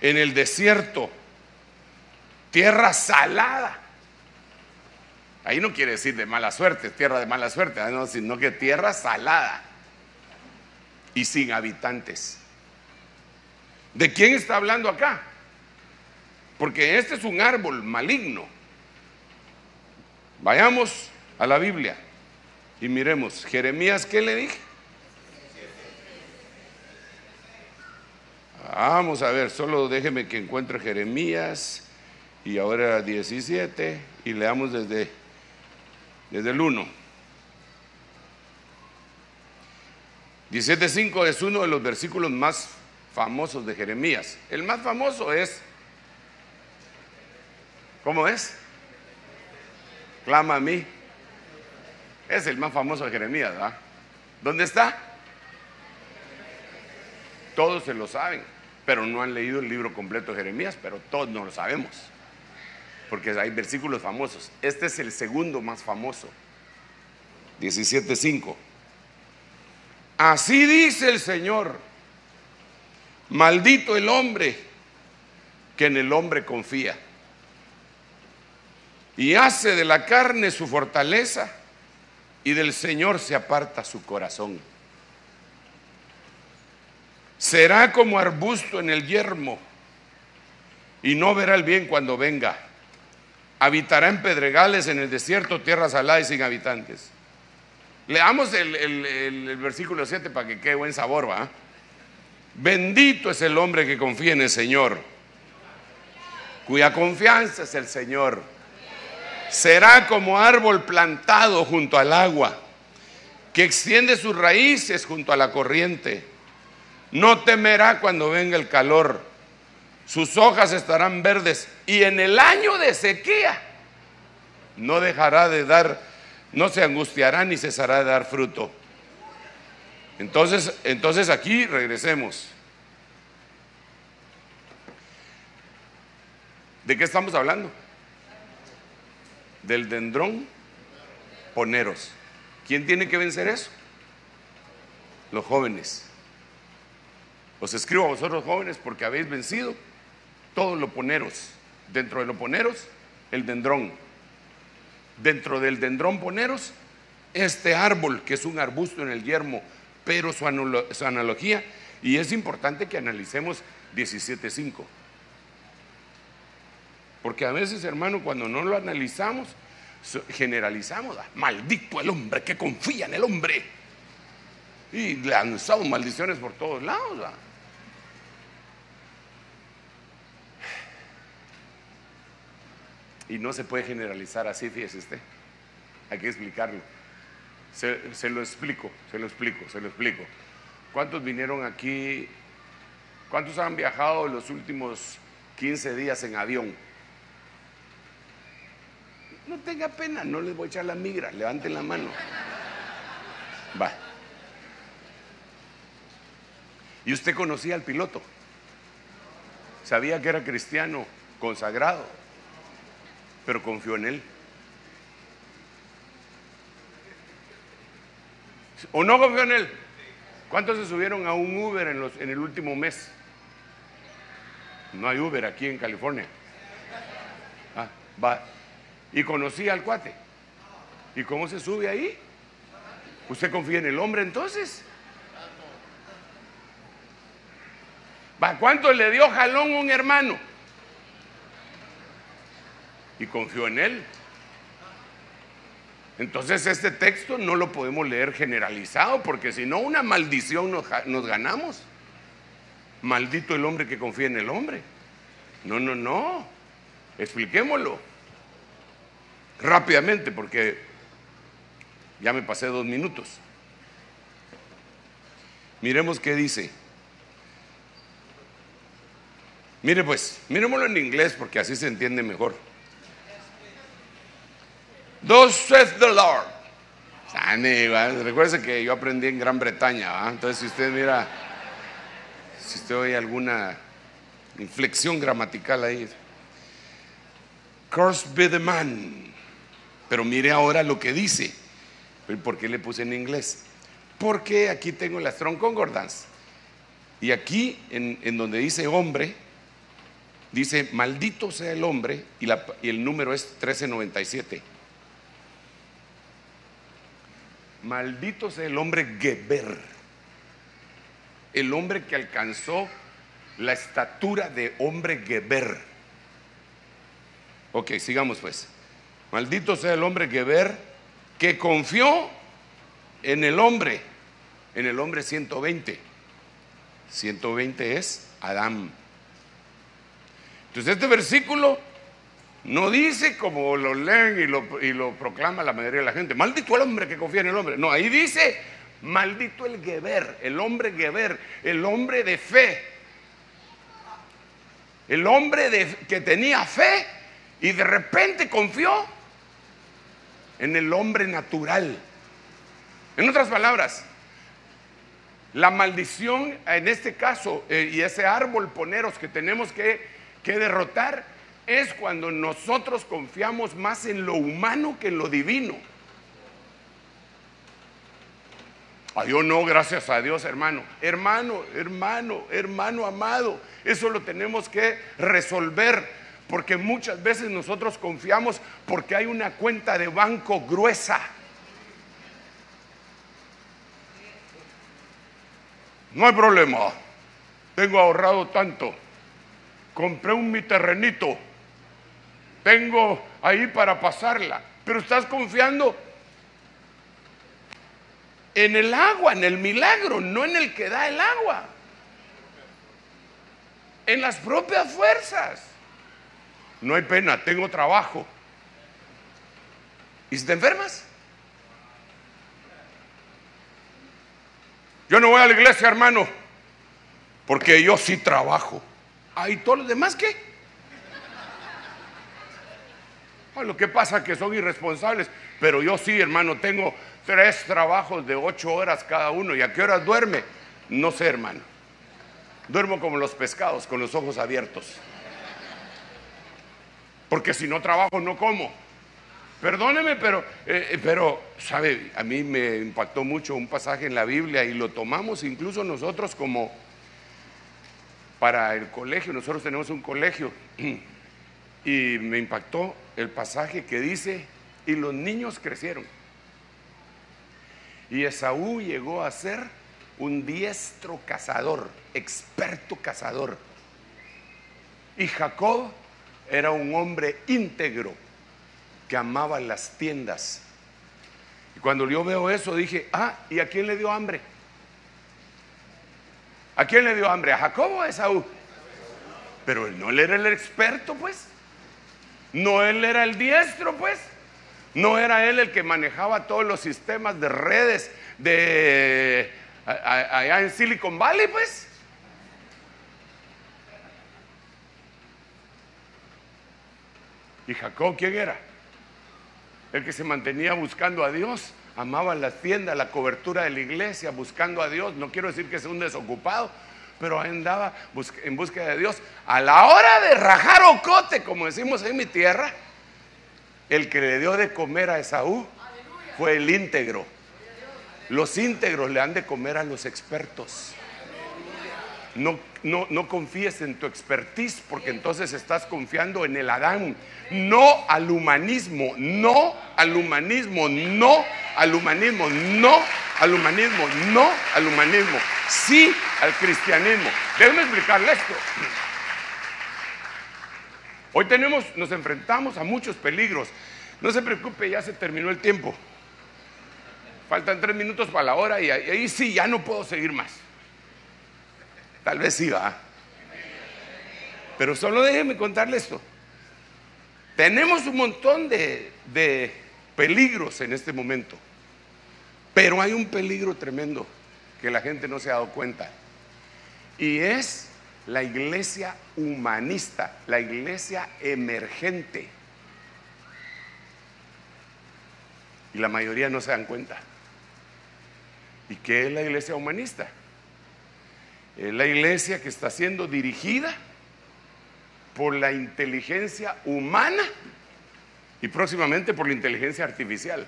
en el desierto, tierra salada. Ahí no quiere decir de mala suerte, tierra de mala suerte, sino que tierra salada y sin habitantes. ¿De quién está hablando acá? Porque este es un árbol maligno. Vayamos a la Biblia y miremos, Jeremías, ¿qué le dije? Vamos a ver, solo déjeme que encuentre Jeremías y ahora 17 y leamos desde, desde el 1. 17.5 es uno de los versículos más famosos de Jeremías. El más famoso es ¿Cómo es? Clama a mí. Es el más famoso de Jeremías, ¿verdad? ¿Dónde está? Todos se lo saben, pero no han leído el libro completo de Jeremías, pero todos no lo sabemos. Porque hay versículos famosos. Este es el segundo más famoso. 17.5. Así dice el Señor. Maldito el hombre que en el hombre confía y hace de la carne su fortaleza y del Señor se aparta su corazón. Será como arbusto en el yermo y no verá el bien cuando venga. Habitará en pedregales, en el desierto, tierras saladas y sin habitantes. Leamos el, versículo 7 para que quede buen sabor, ¿va? Bendito es el hombre que confía en el Señor, cuya confianza es el Señor. Será como árbol plantado junto al agua, que extiende sus raíces junto a la corriente. No temerá cuando venga el calor, sus hojas estarán verdes y en el año de sequía no dejará de dar, no se angustiará ni cesará de dar fruto. Entonces, entonces aquí regresemos. ¿De qué estamos hablando? del dendrón, poneros. ¿Quién tiene que vencer eso? Los jóvenes. Os escribo a vosotros jóvenes porque habéis vencido todos los poneros. Dentro de los poneros, el dendrón. Dentro del dendrón poneros, este árbol que es un arbusto en el yermo, pero su, analogía, y es importante que analicemos 17.5. Porque a veces, hermano, cuando no lo analizamos, generalizamos, ah, maldito el hombre que confía en el hombre. Y usado maldiciones por todos lados. Y no se puede generalizar así, fíjese usted. Hay que explicarlo. Se, se, lo explico, se lo explico, se lo explico. ¿Cuántos vinieron aquí? ¿Cuántos han viajado los últimos 15 días en avión? No tenga pena, no les voy a echar la migra, levanten la mano. Va. ¿Y usted conocía al piloto? Sabía que era cristiano, consagrado, pero confió en él. ¿O no confió en él? ¿Cuántos se subieron a un Uber en, los, en el último mes? No hay Uber aquí en California. Ah, va. Y conocí al cuate. ¿Y cómo se sube ahí? ¿Usted confía en el hombre entonces? ¿Va cuánto le dio jalón un hermano? Y confió en él. Entonces este texto no lo podemos leer generalizado porque si no una maldición nos, nos ganamos. Maldito el hombre que confía en el hombre. No, no, no. Expliquémoslo rápidamente porque ya me pasé dos minutos. Miremos qué dice. Mire pues, miremoslo en inglés porque así se entiende mejor. Thus says the Lord. Recuerde que yo aprendí en Gran Bretaña, entonces si usted mira, si usted oye alguna inflexión gramatical ahí, Cursed be the man pero mire ahora lo que dice. ¿Por qué le puse en inglés? Porque aquí tengo la Strong Concordance. Y aquí, en, donde dice hombre, dice maldito sea el hombre, y, y el número es 1397. Maldito sea el hombre Geber, el hombre que alcanzó la estatura de hombre Geber. Ok, sigamos pues. Maldito sea el hombre que ver, que confió en el hombre, en el hombre 120. 120 es Adán. Entonces este versículo no dice como lo leen y lo, y lo, proclama la mayoría de la gente, maldito el hombre que confía en el hombre. No, ahí dice, maldito el Geber, el hombre Geber, el hombre de fe. El hombre de, que tenía fe y de repente confió en el hombre natural. En otras palabras, la maldición en este caso eh, y ese árbol poneros que tenemos que, que derrotar es cuando nosotros confiamos más en lo humano que en lo divino. Ay, yo no, gracias a Dios, hermano. Hermano, hermano, hermano amado, eso lo tenemos que resolver Porque muchas veces nosotros confiamos porque hay una cuenta de banco gruesa. No hay problema. Tengo ahorrado tanto. Compré un mi terrenito. Tengo ahí para pasarla. Pero estás confiando en el agua, en el milagro, no en el que da el agua. En las propias fuerzas. No hay pena, tengo trabajo. ¿Y si te enfermas? Yo no voy a la iglesia, hermano, porque yo sí trabajo. ¿Ah, y todos los demás qué? Lo que pasa es que son irresponsables, pero yo sí, hermano, tengo tres trabajos de ocho horas cada uno. ¿Y a qué horas duerme? No sé, hermano. Duermo como los pescados, con los ojos abiertos. Porque si no trabajo, no como. Perdóneme, pero, eh, eh, pero, sabe, a mí me impactó mucho un pasaje en la Biblia y lo tomamos incluso nosotros como para el colegio. Nosotros tenemos un colegio *clears throat* y me impactó el pasaje que dice, y los niños crecieron. Y Esaú llegó a ser un diestro cazador, experto cazador. Y Jacob era un hombre íntegro que amaba las tiendas. Y cuando yo veo eso dije, ah, ¿y a quién le dio hambre? ¿A quién le dio hambre? ¿A Jacob o a Esaú? Pero él no era el experto, pues. No él era el diestro, pues. No era él el que manejaba todos los sistemas de redes de allá en Silicon Valley, pues. ¿Y Jacob quién era? El que se mantenía buscando a Dios, amaba la tienda, la cobertura de la iglesia, buscando a Dios. No quiero decir que sea un desocupado, pero andaba en búsqueda de Dios. A la hora de rajar ocote, como decimos en mi tierra, el que le dio de comer a Esaú fue el íntegro. Los íntegros le han de comer a los expertos. No, no, confíes en tu expertise porque entonces estás confiando en el Adán. No al humanismo, no al humanismo, no al humanismo, no al humanismo, no al humanismo, sí al cristianismo. Déjenme explicarle esto. Hoy tenemos, nos enfrentamos a muchos peligros. No se preocupe, ya se terminó el tiempo. Faltan tres minutos para la hora y ahí sí, ya no puedo seguir más. Tal vez sí va. Pero solo déjenme contarle esto. Tenemos un montón de, de peligros en este momento. Pero hay un peligro tremendo que la gente no se ha dado cuenta. Y es la iglesia humanista, la iglesia emergente. Y la mayoría no se dan cuenta. ¿Y qué es la iglesia humanista? Es la iglesia que está siendo dirigida por la inteligencia humana y próximamente por la inteligencia artificial.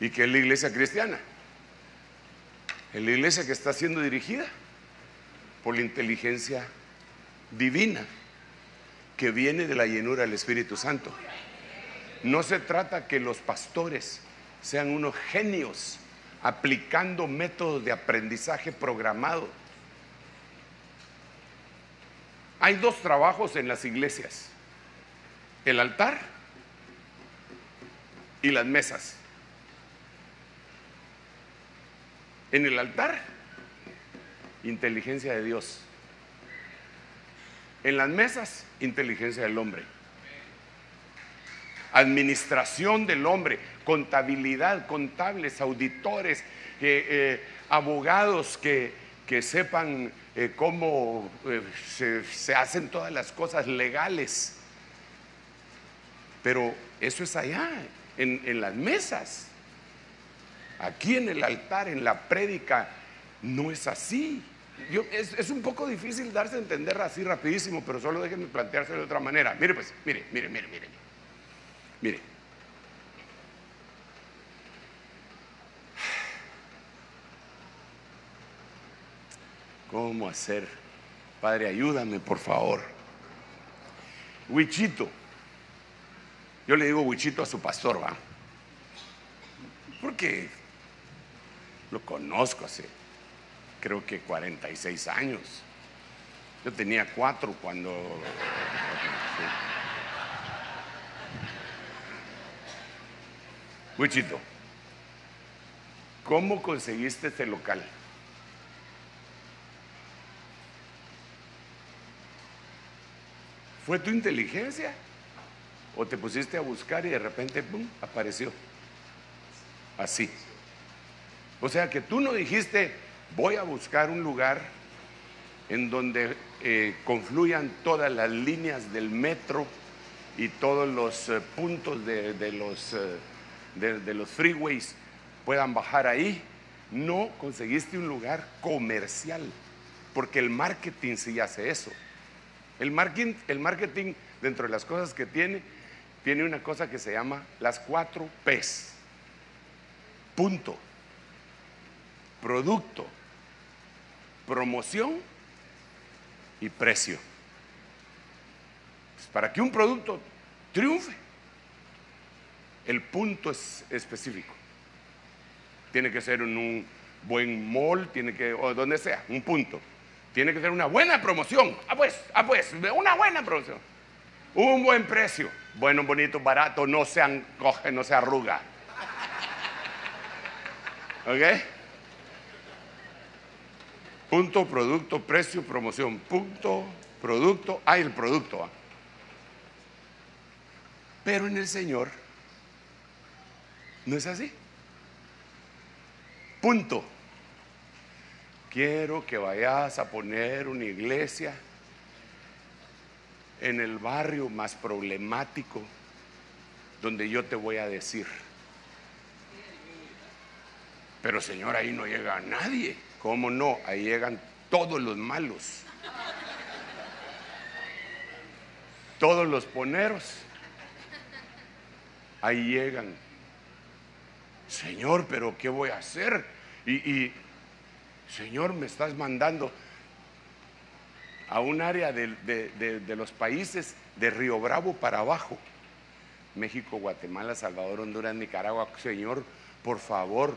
¿Y qué es la iglesia cristiana? Es la iglesia que está siendo dirigida por la inteligencia divina que viene de la llenura del Espíritu Santo. No se trata que los pastores sean unos genios aplicando métodos de aprendizaje programado. Hay dos trabajos en las iglesias, el altar y las mesas. En el altar, inteligencia de Dios. En las mesas, inteligencia del hombre. Administración del hombre contabilidad, contables, auditores, eh, abogados que, sepan eh, cómo eh, se, hacen todas las cosas legales. Pero eso es allá, en, las mesas. Aquí en el altar, en la prédica, no es así. es, es, un poco difícil darse a entender así rapidísimo, pero solo déjenme plantearse de otra manera. Mire pues, mire, mire, mire, mire. Mire. ¿Cómo hacer Padre, ayúdame, por favor. Huichito. Yo le digo Huichito a su pastor, va. Porque lo conozco hace, creo que 46 años. Yo tenía cuatro cuando... Huichito, ¿cómo conseguiste este local? ¿Fue tu inteligencia? ¿O te pusiste a buscar y de repente, ¡pum!, apareció? Así. O sea que tú no dijiste, voy a buscar un lugar en donde eh, confluyan todas las líneas del metro y todos los eh, puntos de, los, eh, de los freeways puedan bajar ahí. No conseguiste un lugar comercial, porque el marketing sí hace eso. El marketing, el marketing, dentro de las cosas que tiene, tiene una cosa que se llama las cuatro P's. Punto. Producto, promoción y precio. Pues, para que un producto triunfe, el punto es específico. Tiene que ser en un buen mall, tiene que, o donde sea, un punto. Tiene que ser una buena promoción. Ah, pues, ah, pues, una buena promoción. Un buen precio. Bueno, bonito, barato, no se coge, no se arruga. *laughs* ¿Ok? Punto, producto, precio, promoción. Punto, producto. Hay el producto. ¿ah? Pero en el Señor no es así. Punto quiero que vayas a poner una iglesia en el barrio más problemático donde yo te voy a decir. Pero Señor, ahí no llega nadie. ¿Cómo no? Ahí llegan todos los malos. Todos los poneros. Ahí llegan. Señor, pero ¿qué voy a hacer? Y, Señor, me estás mandando a un área de, los países de Río Bravo para abajo. México, Guatemala, Salvador, Honduras, Nicaragua. Señor, por favor,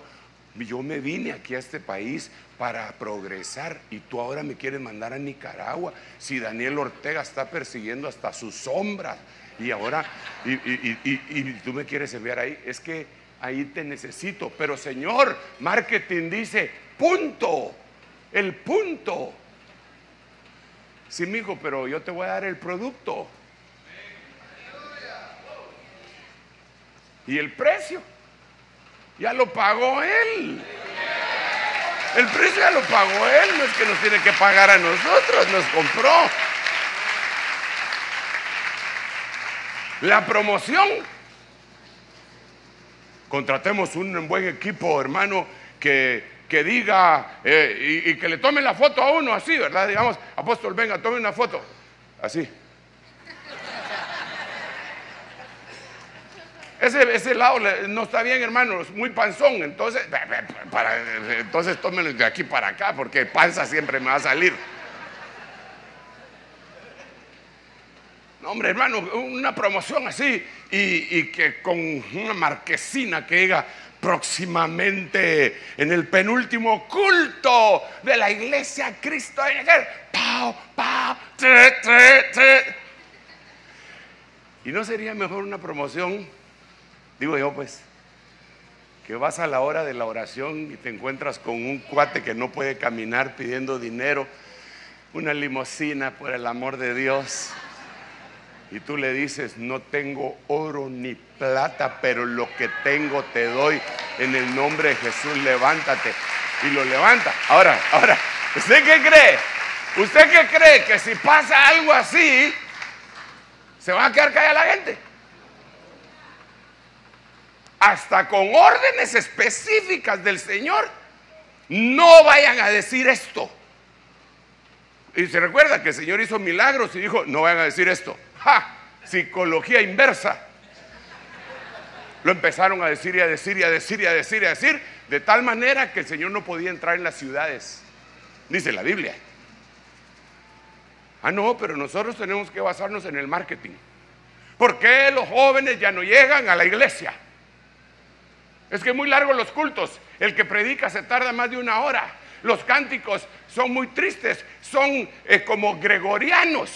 yo me vine aquí a este país para progresar y tú ahora me quieres mandar a Nicaragua. Si Daniel Ortega está persiguiendo hasta su sombra y ahora, y, y tú me quieres enviar ahí, es que ahí te necesito. Pero Señor, marketing dice, punto, el punto. Sí, mi hijo, pero yo te voy a dar el producto. Y el precio, ya lo pagó él. El precio ya lo pagó él, no es que nos tiene que pagar a nosotros, nos compró. La promoción. Contratemos un buen equipo, hermano, que que diga eh, y, que le tome la foto a uno así, ¿verdad? Digamos, apóstol, venga, tome una foto. Así. Ese, ese lado no está bien, hermano, es muy panzón. Entonces, para, entonces tómenlo de aquí para acá, porque panza siempre me va a salir. No, hombre, hermano, una promoción así y, y que con una marquesina que diga próximamente en el penúltimo culto de la iglesia Cristo Pau, pau, Y no sería mejor una promoción, digo yo pues, que vas a la hora de la oración y te encuentras con un cuate que no puede caminar pidiendo dinero, una limosina por el amor de Dios y tú le dices, no tengo oro ni plata, pero lo que tengo te doy en el nombre de Jesús, levántate. Y lo levanta. Ahora, ahora, ¿usted qué cree? ¿Usted qué cree? Que si pasa algo así, se va a quedar callada la gente. Hasta con órdenes específicas del Señor, no vayan a decir esto. Y se recuerda que el Señor hizo milagros y dijo, no vayan a decir esto. ¡Ja! Psicología inversa. Lo empezaron a decir y a decir y a decir y a decir y a decir, de tal manera que el Señor no podía entrar en las ciudades. Dice la Biblia. Ah, no, pero nosotros tenemos que basarnos en el marketing. ¿Por qué los jóvenes ya no llegan a la iglesia? Es que muy largo los cultos. El que predica se tarda más de una hora. Los cánticos son muy tristes, son eh, como gregorianos.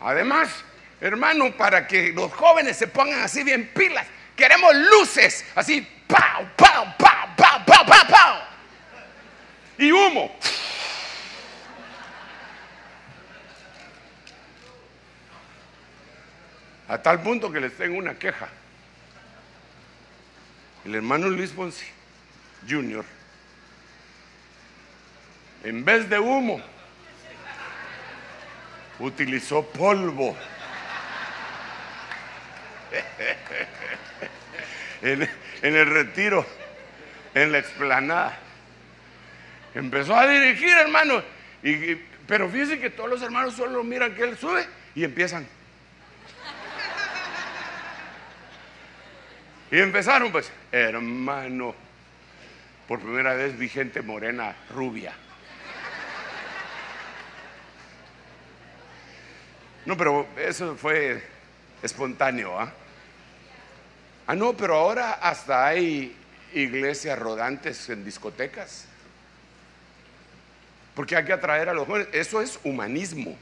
Además, hermano, para que los jóvenes se pongan así bien pilas, queremos luces, así, pau, pau, pau, pau, pau, pau, pau. Y humo. A tal punto que les tengo una queja. El hermano Luis Ponce Jr., en vez de humo, utilizó polvo. *laughs* en, el retiro, en la explanada. Empezó a dirigir, hermano. Pero fíjense que todos los hermanos solo miran que él sube y empiezan. Y empezaron, pues, hermano, por primera vez vi gente morena, rubia. No, pero eso fue espontáneo, ¿ah? Ah, no, pero ahora hasta hay iglesias rodantes en discotecas. Porque hay que atraer a los jóvenes. Eso es humanismo.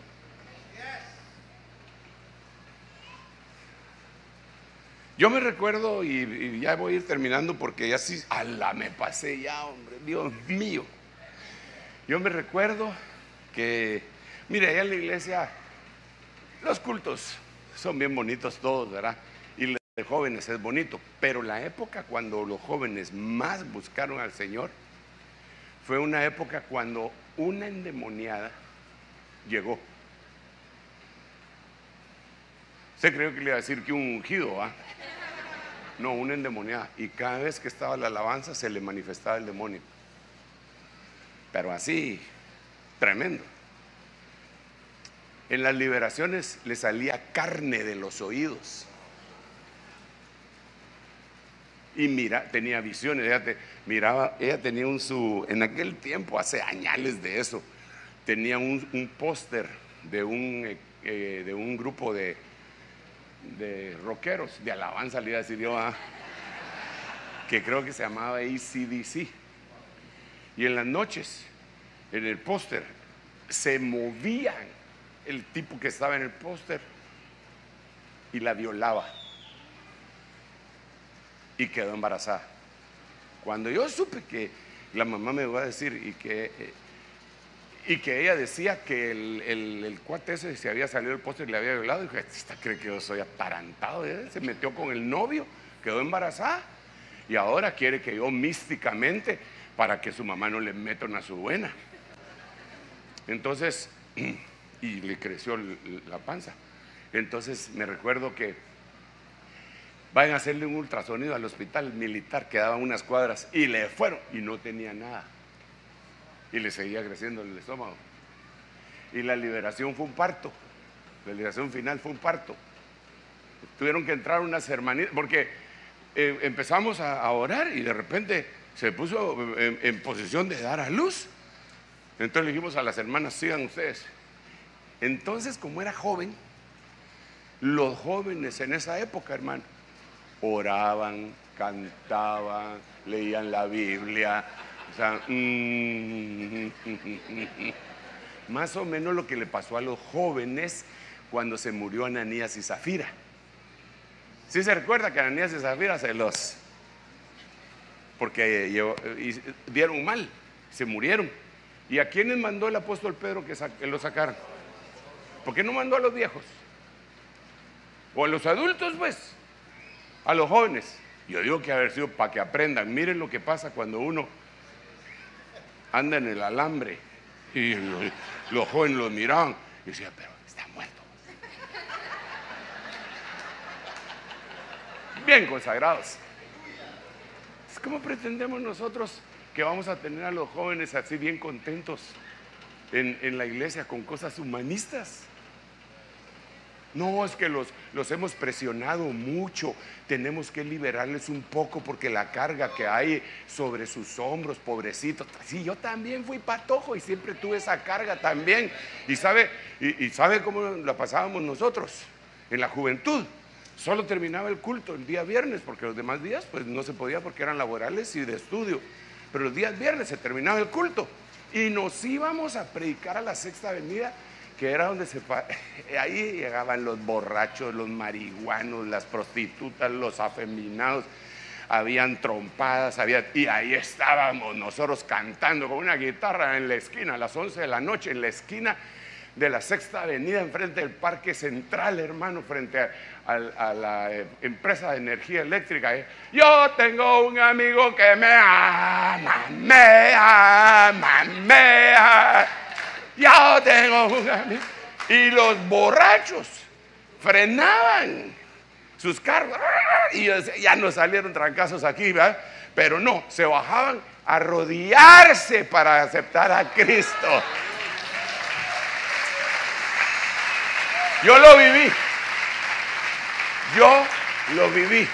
Yo me recuerdo, y, ya voy a ir terminando porque ya sí, ala, me pasé ya, hombre, Dios mío. Yo me recuerdo que, mire, allá en la iglesia, los cultos son bien bonitos todos, ¿verdad? Y de jóvenes es bonito, pero la época cuando los jóvenes más buscaron al Señor fue una época cuando una endemoniada llegó. Se creo que le iba a decir que un ungido, ¿ah? No, una endemoniada. Y cada vez que estaba la alabanza se le manifestaba el demonio. Pero así, tremendo. En las liberaciones le salía carne de los oídos. Y mira, tenía visiones. Ella miraba, ella tenía un su, en aquel tiempo, hace años de eso, tenía un, póster de un, eh, eh, de un grupo de, de rockeros, de alabanza, le iba a decir yo, ah, que creo que se llamaba ACDC. Y en las noches, en el póster, se movían el tipo que estaba en el póster y la violaba. Y quedó embarazada. Cuando yo supe que la mamá me iba a decir y que eh, y que ella decía que el, el, cuate ese se había salido del poste y le había violado. Y dije, esta cree que yo soy atarantado. Se metió con el novio, quedó embarazada. Y ahora quiere que yo místicamente, para que su mamá no le meta una su buena. Entonces, *clears throat* y le creció la panza. Entonces me recuerdo que vayan a hacerle un ultrasonido al hospital militar que daba unas cuadras y le fueron y no tenía nada y le seguía creciendo el estómago. Y la liberación fue un parto. La liberación final fue un parto. Tuvieron que entrar unas hermanitas, porque eh, empezamos a, orar y de repente se puso en, posición de dar a luz. Entonces le dijimos a las hermanas, sigan ustedes. Entonces, como era joven, los jóvenes en esa época, hermano, oraban, cantaban, leían la Biblia, o sea, mm, *laughs* más o menos lo que le pasó a los jóvenes cuando se murió Ananías y Zafira. Si se recuerda que Ananías y Zafira se los... porque dieron mal, se murieron. ¿Y a quiénes mandó el apóstol Pedro que, que lo sacaran? ¿Por qué no mandó a los viejos? O a los adultos, pues, a los jóvenes. Yo digo que haber sido para que aprendan. Miren lo que pasa cuando uno anda en el alambre. Y los, jóvenes lo miraban y decían, pero está muerto. Bien consagrados. ¿Cómo pretendemos nosotros que vamos a tener a los jóvenes así bien contentos en, en la iglesia con cosas humanistas? No, es que los, los hemos presionado mucho. Tenemos que liberarles un poco porque la carga que hay sobre sus hombros, pobrecitos. Sí, yo también fui patojo y siempre tuve esa carga también. Y sabe, y, sabe cómo la pasábamos nosotros en la juventud. Solo terminaba el culto el día viernes, porque los demás días pues no se podía porque eran laborales y de estudio. Pero los días viernes se terminaba el culto y nos íbamos a predicar a la Sexta Avenida que era donde se... *laughs* Ahí llegaban los borrachos, los marihuanos, las prostitutas, los afeminados, habían trompadas, había... Y ahí estábamos nosotros cantando con una guitarra en la esquina, a las 11 de la noche, en la esquina de la Sexta Avenida, enfrente del Parque Central, hermano, frente a, la eh, empresa de energía eléctrica. ¿eh? Yo tengo un amigo que me ama, me ama, me ama. Yo tengo un amigo. Y los borrachos frenaban sus carros y ya no salieron trancazos aquí, ¿verdad? Pero no, se bajaban a rodearse para aceptar a Cristo. Yo lo viví. Yo lo viví.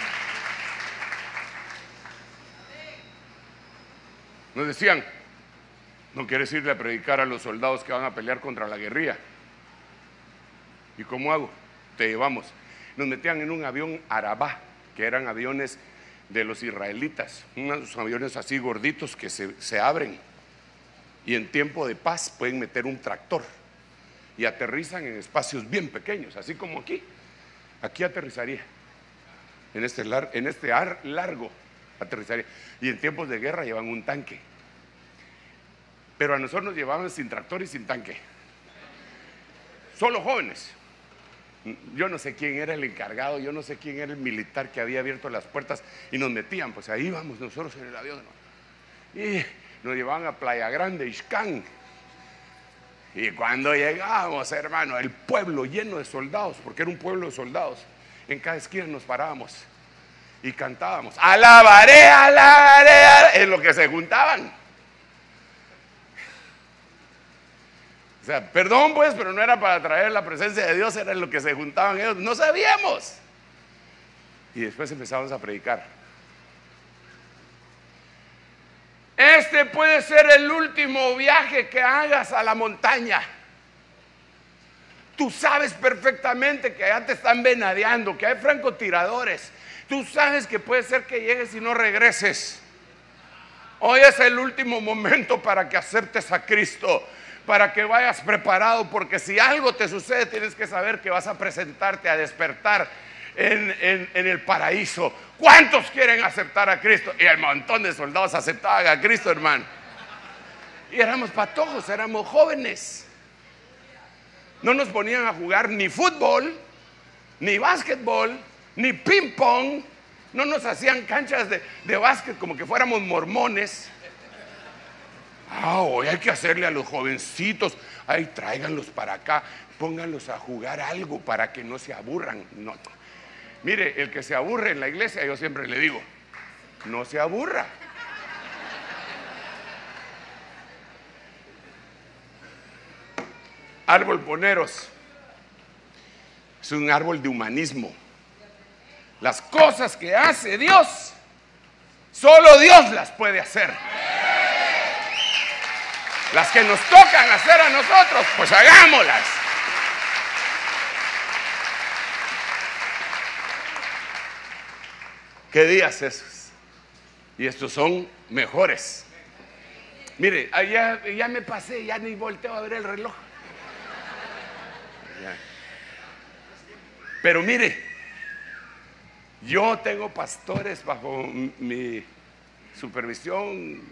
Nos decían, no quieres irle a predicar a los soldados que van a pelear contra la guerrilla. ¿Y cómo hago? Te llevamos. Nos metían en un avión Arabá, que eran aviones de los israelitas, unos aviones así gorditos que se, se abren y en tiempo de paz pueden meter un tractor y aterrizan en espacios bien pequeños, así como aquí. Aquí aterrizaría. En este, en este ar largo aterrizaría. Y en tiempos de guerra llevan un tanque. Pero a nosotros nos llevaban sin tractor y sin tanque. Solo jóvenes. Yo no sé quién era el encargado, yo no sé quién era el militar que había abierto las puertas y nos metían, pues ahí íbamos nosotros en el avión. Y nos llevaban a Playa Grande, Ixcán. Y cuando llegamos, hermano, el pueblo lleno de soldados, porque era un pueblo de soldados, en cada esquina nos parábamos y cantábamos, alabaré, alabaré, en lo que se juntaban. O sea, perdón pues, pero no era para traer la presencia de Dios, era en lo que se juntaban ellos, no sabíamos. Y después empezamos a predicar. Este puede ser el último viaje que hagas a la montaña. Tú sabes perfectamente que allá te están venadeando, que hay francotiradores. Tú sabes que puede ser que llegues y no regreses. Hoy es el último momento para que aceptes a Cristo, para que vayas preparado, porque si algo te sucede tienes que saber que vas a presentarte a despertar en, el paraíso. ¿Cuántos quieren aceptar a Cristo? Y el montón de soldados aceptaban a Cristo, hermano. Y éramos patojos, éramos jóvenes. No nos ponían a jugar ni fútbol, ni básquetbol, ni ping pong. No nos hacían canchas de, de básquet como que fuéramos mormones. Ah, hoy hay que hacerle a los jovencitos, ay, tráiganlos para acá, pónganlos a jugar algo para que no se aburran. No, Mire, el que se aburre en la iglesia, yo siempre le digo, no se aburra. Árbol poneros es un árbol de humanismo. Las cosas que hace Dios, solo Dios las puede hacer. Las que nos tocan hacer a nosotros, pues hagámoslas. ¿Qué días esos? Y estos son mejores. Mire, allá, ya me pasé, ya ni volteo a ver el reloj. Pero mire, yo tengo pastores bajo mi supervisión,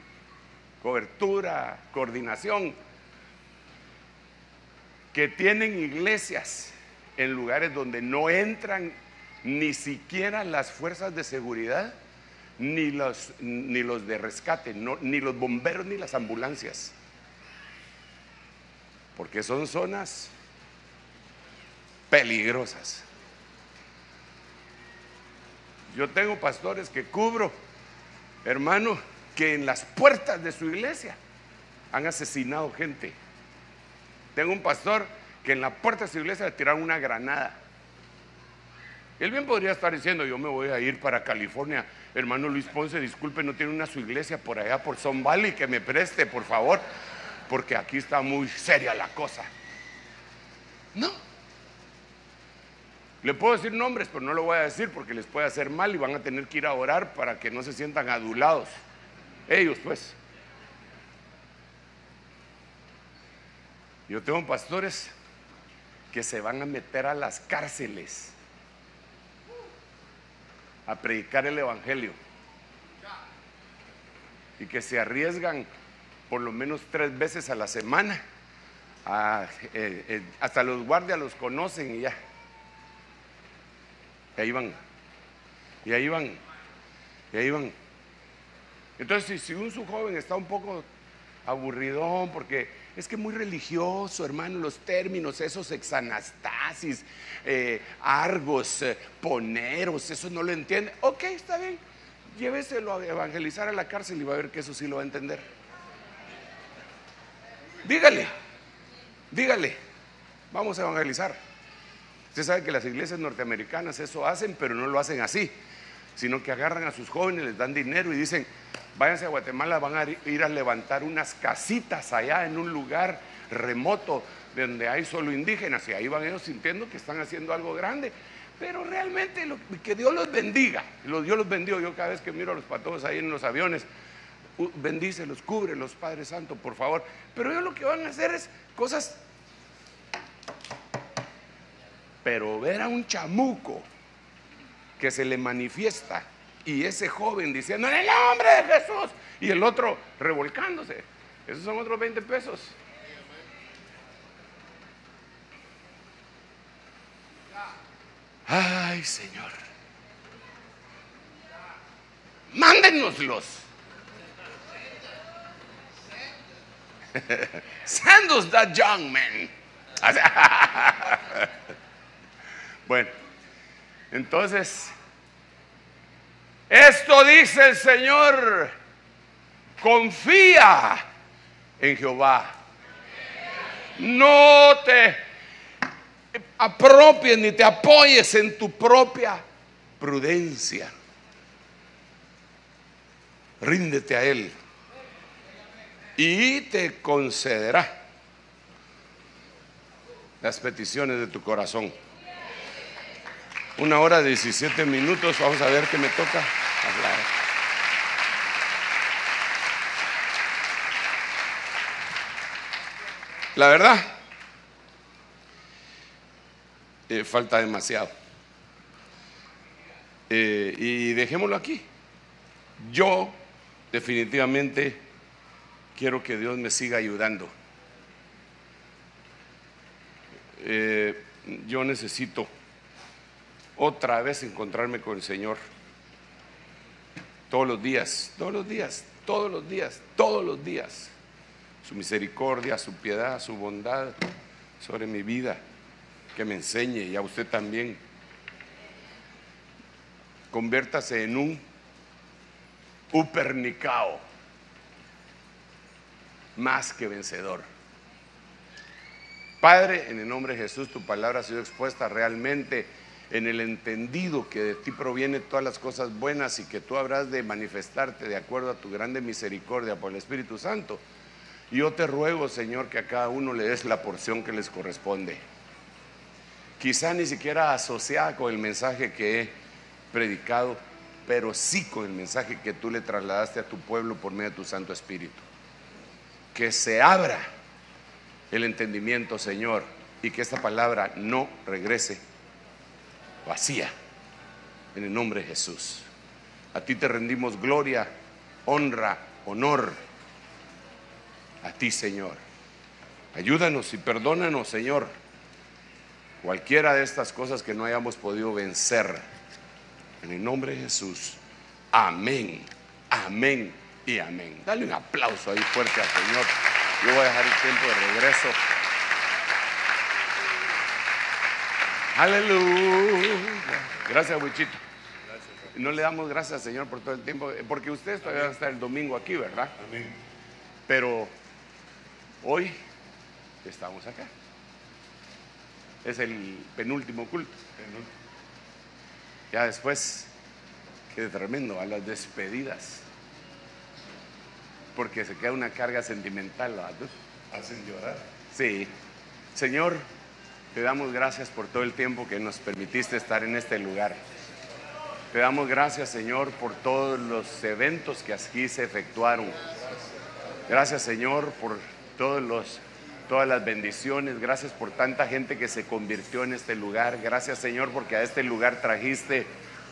cobertura, coordinación, que tienen iglesias en lugares donde no entran ni siquiera las fuerzas de seguridad, ni los, ni los de rescate, ni los bomberos, ni las ambulancias. Porque son zonas peligrosas. Yo tengo pastores que cubro, hermano, que en las puertas de su iglesia han asesinado gente. Tengo un pastor que en la puerta de su iglesia le tiraron una granada Él bien podría estar diciendo, yo me voy a ir para California. Hermano Luis Ponce, disculpe, no tiene una su iglesia por allá, por Son Valley, que me preste, por favor, porque aquí está muy seria la cosa. No. Le puedo decir nombres, pero no lo voy a decir porque les puede hacer mal y van a tener que ir a orar para que no se sientan adulados. Ellos, pues. Yo tengo pastores que se van a meter a las cárceles a predicar el Evangelio y que se arriesgan por lo menos tres veces a la semana. Eh, eh, hasta los guardias los conocen y ya. Y ahí van. Y ahí van. Y ahí van. Entonces, si, un su joven está un poco aburridón porque es que muy religioso, hermano, los términos, esos exanastasis, eh, argos, eh, poneros, eso no lo entiende. Ok, está bien, lléveselo a evangelizar a la cárcel y va a ver que eso sí lo va a entender. Dígale, dígale, vamos a evangelizar. Usted sabe que las iglesias norteamericanas eso hacen, pero no lo hacen así, sino que agarran a sus jóvenes, les dan dinero y dicen, váyanse a Guatemala, van a ir a levantar unas casitas allá en un lugar remoto donde hay solo indígenas y ahí van ellos sintiendo que están haciendo algo grande. Pero realmente que Dios los bendiga, Dios los bendiga. Yo cada vez que miro a los patos ahí en los aviones, bendícelos, los Padre Santo, por favor. Pero ellos lo que van a hacer es cosas... Pero ver a un chamuco que se le manifiesta y ese joven diciendo, en el nombre de Jesús, y el otro revolcándose. Esos son otros 20 pesos. Ay, Señor. Mándenoslos. *laughs* Send us that young man. *laughs* bueno, entonces esto dice el Señor, confía en Jehová. No te apropies ni te apoyes en tu propia prudencia. Ríndete a Él y te concederá las peticiones de tu corazón. Una hora 17 minutos, vamos a ver qué me toca hablar. La verdad, eh, falta demasiado. Eh, y dejémoslo aquí. Yo definitivamente quiero que Dios me siga ayudando. Eh, yo necesito otra vez encontrarme con el Señor. Todos los días, todos los días, todos los días, todos los días. Su misericordia, su piedad, su bondad sobre mi vida, que me enseñe y a usted también. Convértase en un upernicao, más que vencedor. Padre, en el nombre de Jesús, tu palabra ha sido expuesta realmente en el entendido que de ti provienen todas las cosas buenas y que tú habrás de manifestarte de acuerdo a tu grande misericordia por el Espíritu Santo. Yo te ruego, Señor, que a cada uno le des la porción que les corresponde. Quizá ni siquiera asociada con el mensaje que he predicado, pero sí con el mensaje que tú le trasladaste a tu pueblo por medio de tu Santo Espíritu. Que se abra el entendimiento, Señor, y que esta palabra no regrese vacía. En el nombre de Jesús. A ti te rendimos gloria, honra, honor. A ti, Señor. Ayúdanos y perdónanos, Señor. Cualquiera de estas cosas que no hayamos podido vencer. En el nombre de Jesús. Amén. Amén y amén. Dale un aplauso ahí fuerte al Señor. Yo voy a dejar el tiempo de regreso. Aleluya. Gracias, Wichito. No le damos gracias, Señor, por todo el tiempo, porque ustedes todavía van a estar el domingo aquí, ¿verdad? Amén. Pero hoy estamos acá. Es el penúltimo culto. Ya después, qué tremendo, a las despedidas. Porque se queda una carga sentimental. ¿verdad? Hacen llorar. Sí. Señor, te damos gracias por todo el tiempo que nos permitiste estar en este lugar. Te damos gracias, Señor, por todos los eventos que aquí se efectuaron. Gracias, Señor, por todos los, todas las bendiciones. Gracias por tanta gente que se convirtió en este lugar. Gracias, Señor, porque a este lugar trajiste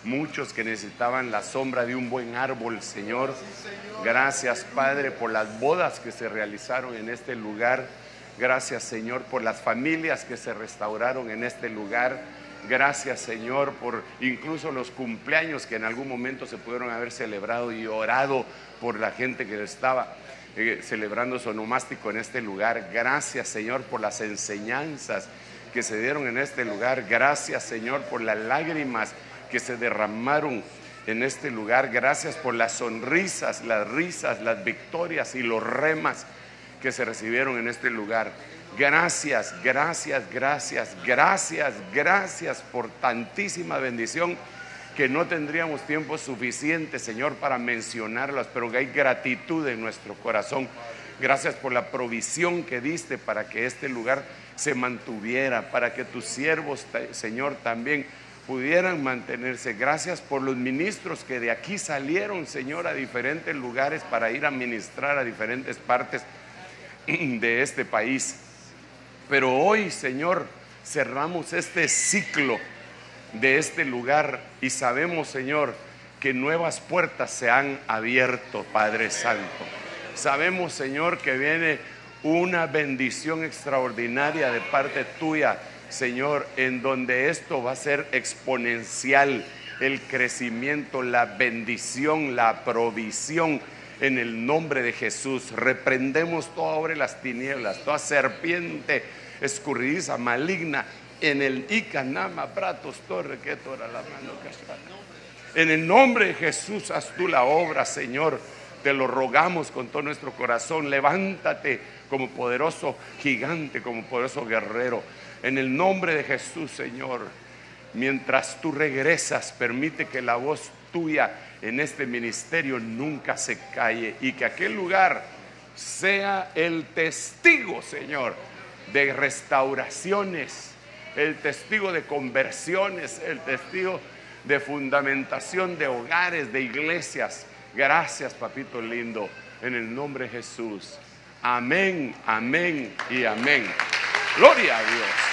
muchos que necesitaban la sombra de un buen árbol, Señor. Gracias, Padre, por las bodas que se realizaron en este lugar. Gracias, Señor, por las familias que se restauraron en este lugar. Gracias, Señor, por incluso los cumpleaños que en algún momento se pudieron haber celebrado y orado por la gente que estaba eh, celebrando su onomástico en este lugar. Gracias, Señor, por las enseñanzas que se dieron en este lugar. Gracias, Señor, por las lágrimas que se derramaron en este lugar. Gracias por las sonrisas, las risas, las victorias y los remas que se recibieron en este lugar. Gracias, gracias, gracias, gracias, gracias por tantísima bendición que no tendríamos tiempo suficiente, Señor, para mencionarlas, pero que hay gratitud en nuestro corazón. Gracias por la provisión que diste para que este lugar se mantuviera, para que tus siervos, Señor, también pudieran mantenerse. Gracias por los ministros que de aquí salieron, Señor, a diferentes lugares para ir a ministrar a diferentes partes *clears throat* de este país. Pero hoy, Señor, cerramos este ciclo de este lugar y sabemos, Señor, que nuevas puertas se han abierto, Padre Santo. Sabemos, Señor, que viene una bendición extraordinaria de parte tuya, Señor, en donde esto va a ser exponencial, el crecimiento, la bendición, la provisión. En el nombre de Jesús, reprendemos toda obra de las tinieblas, toda serpiente escurridiza, maligna, en el Icanama, Pratos, Torre, que la mano En el nombre de Jesús, haz tú la obra, Señor. Te lo rogamos con todo nuestro corazón. Levántate como poderoso gigante, como poderoso guerrero. En el nombre de Jesús, Señor. Mientras tú regresas, permite que la voz tuya en este ministerio nunca se calle y que aquel lugar sea el testigo, Señor, de restauraciones, el testigo de conversiones, el testigo de fundamentación de hogares, de iglesias. Gracias, papito lindo, en el nombre de Jesús. Amén, amén y amén. Gloria a Dios.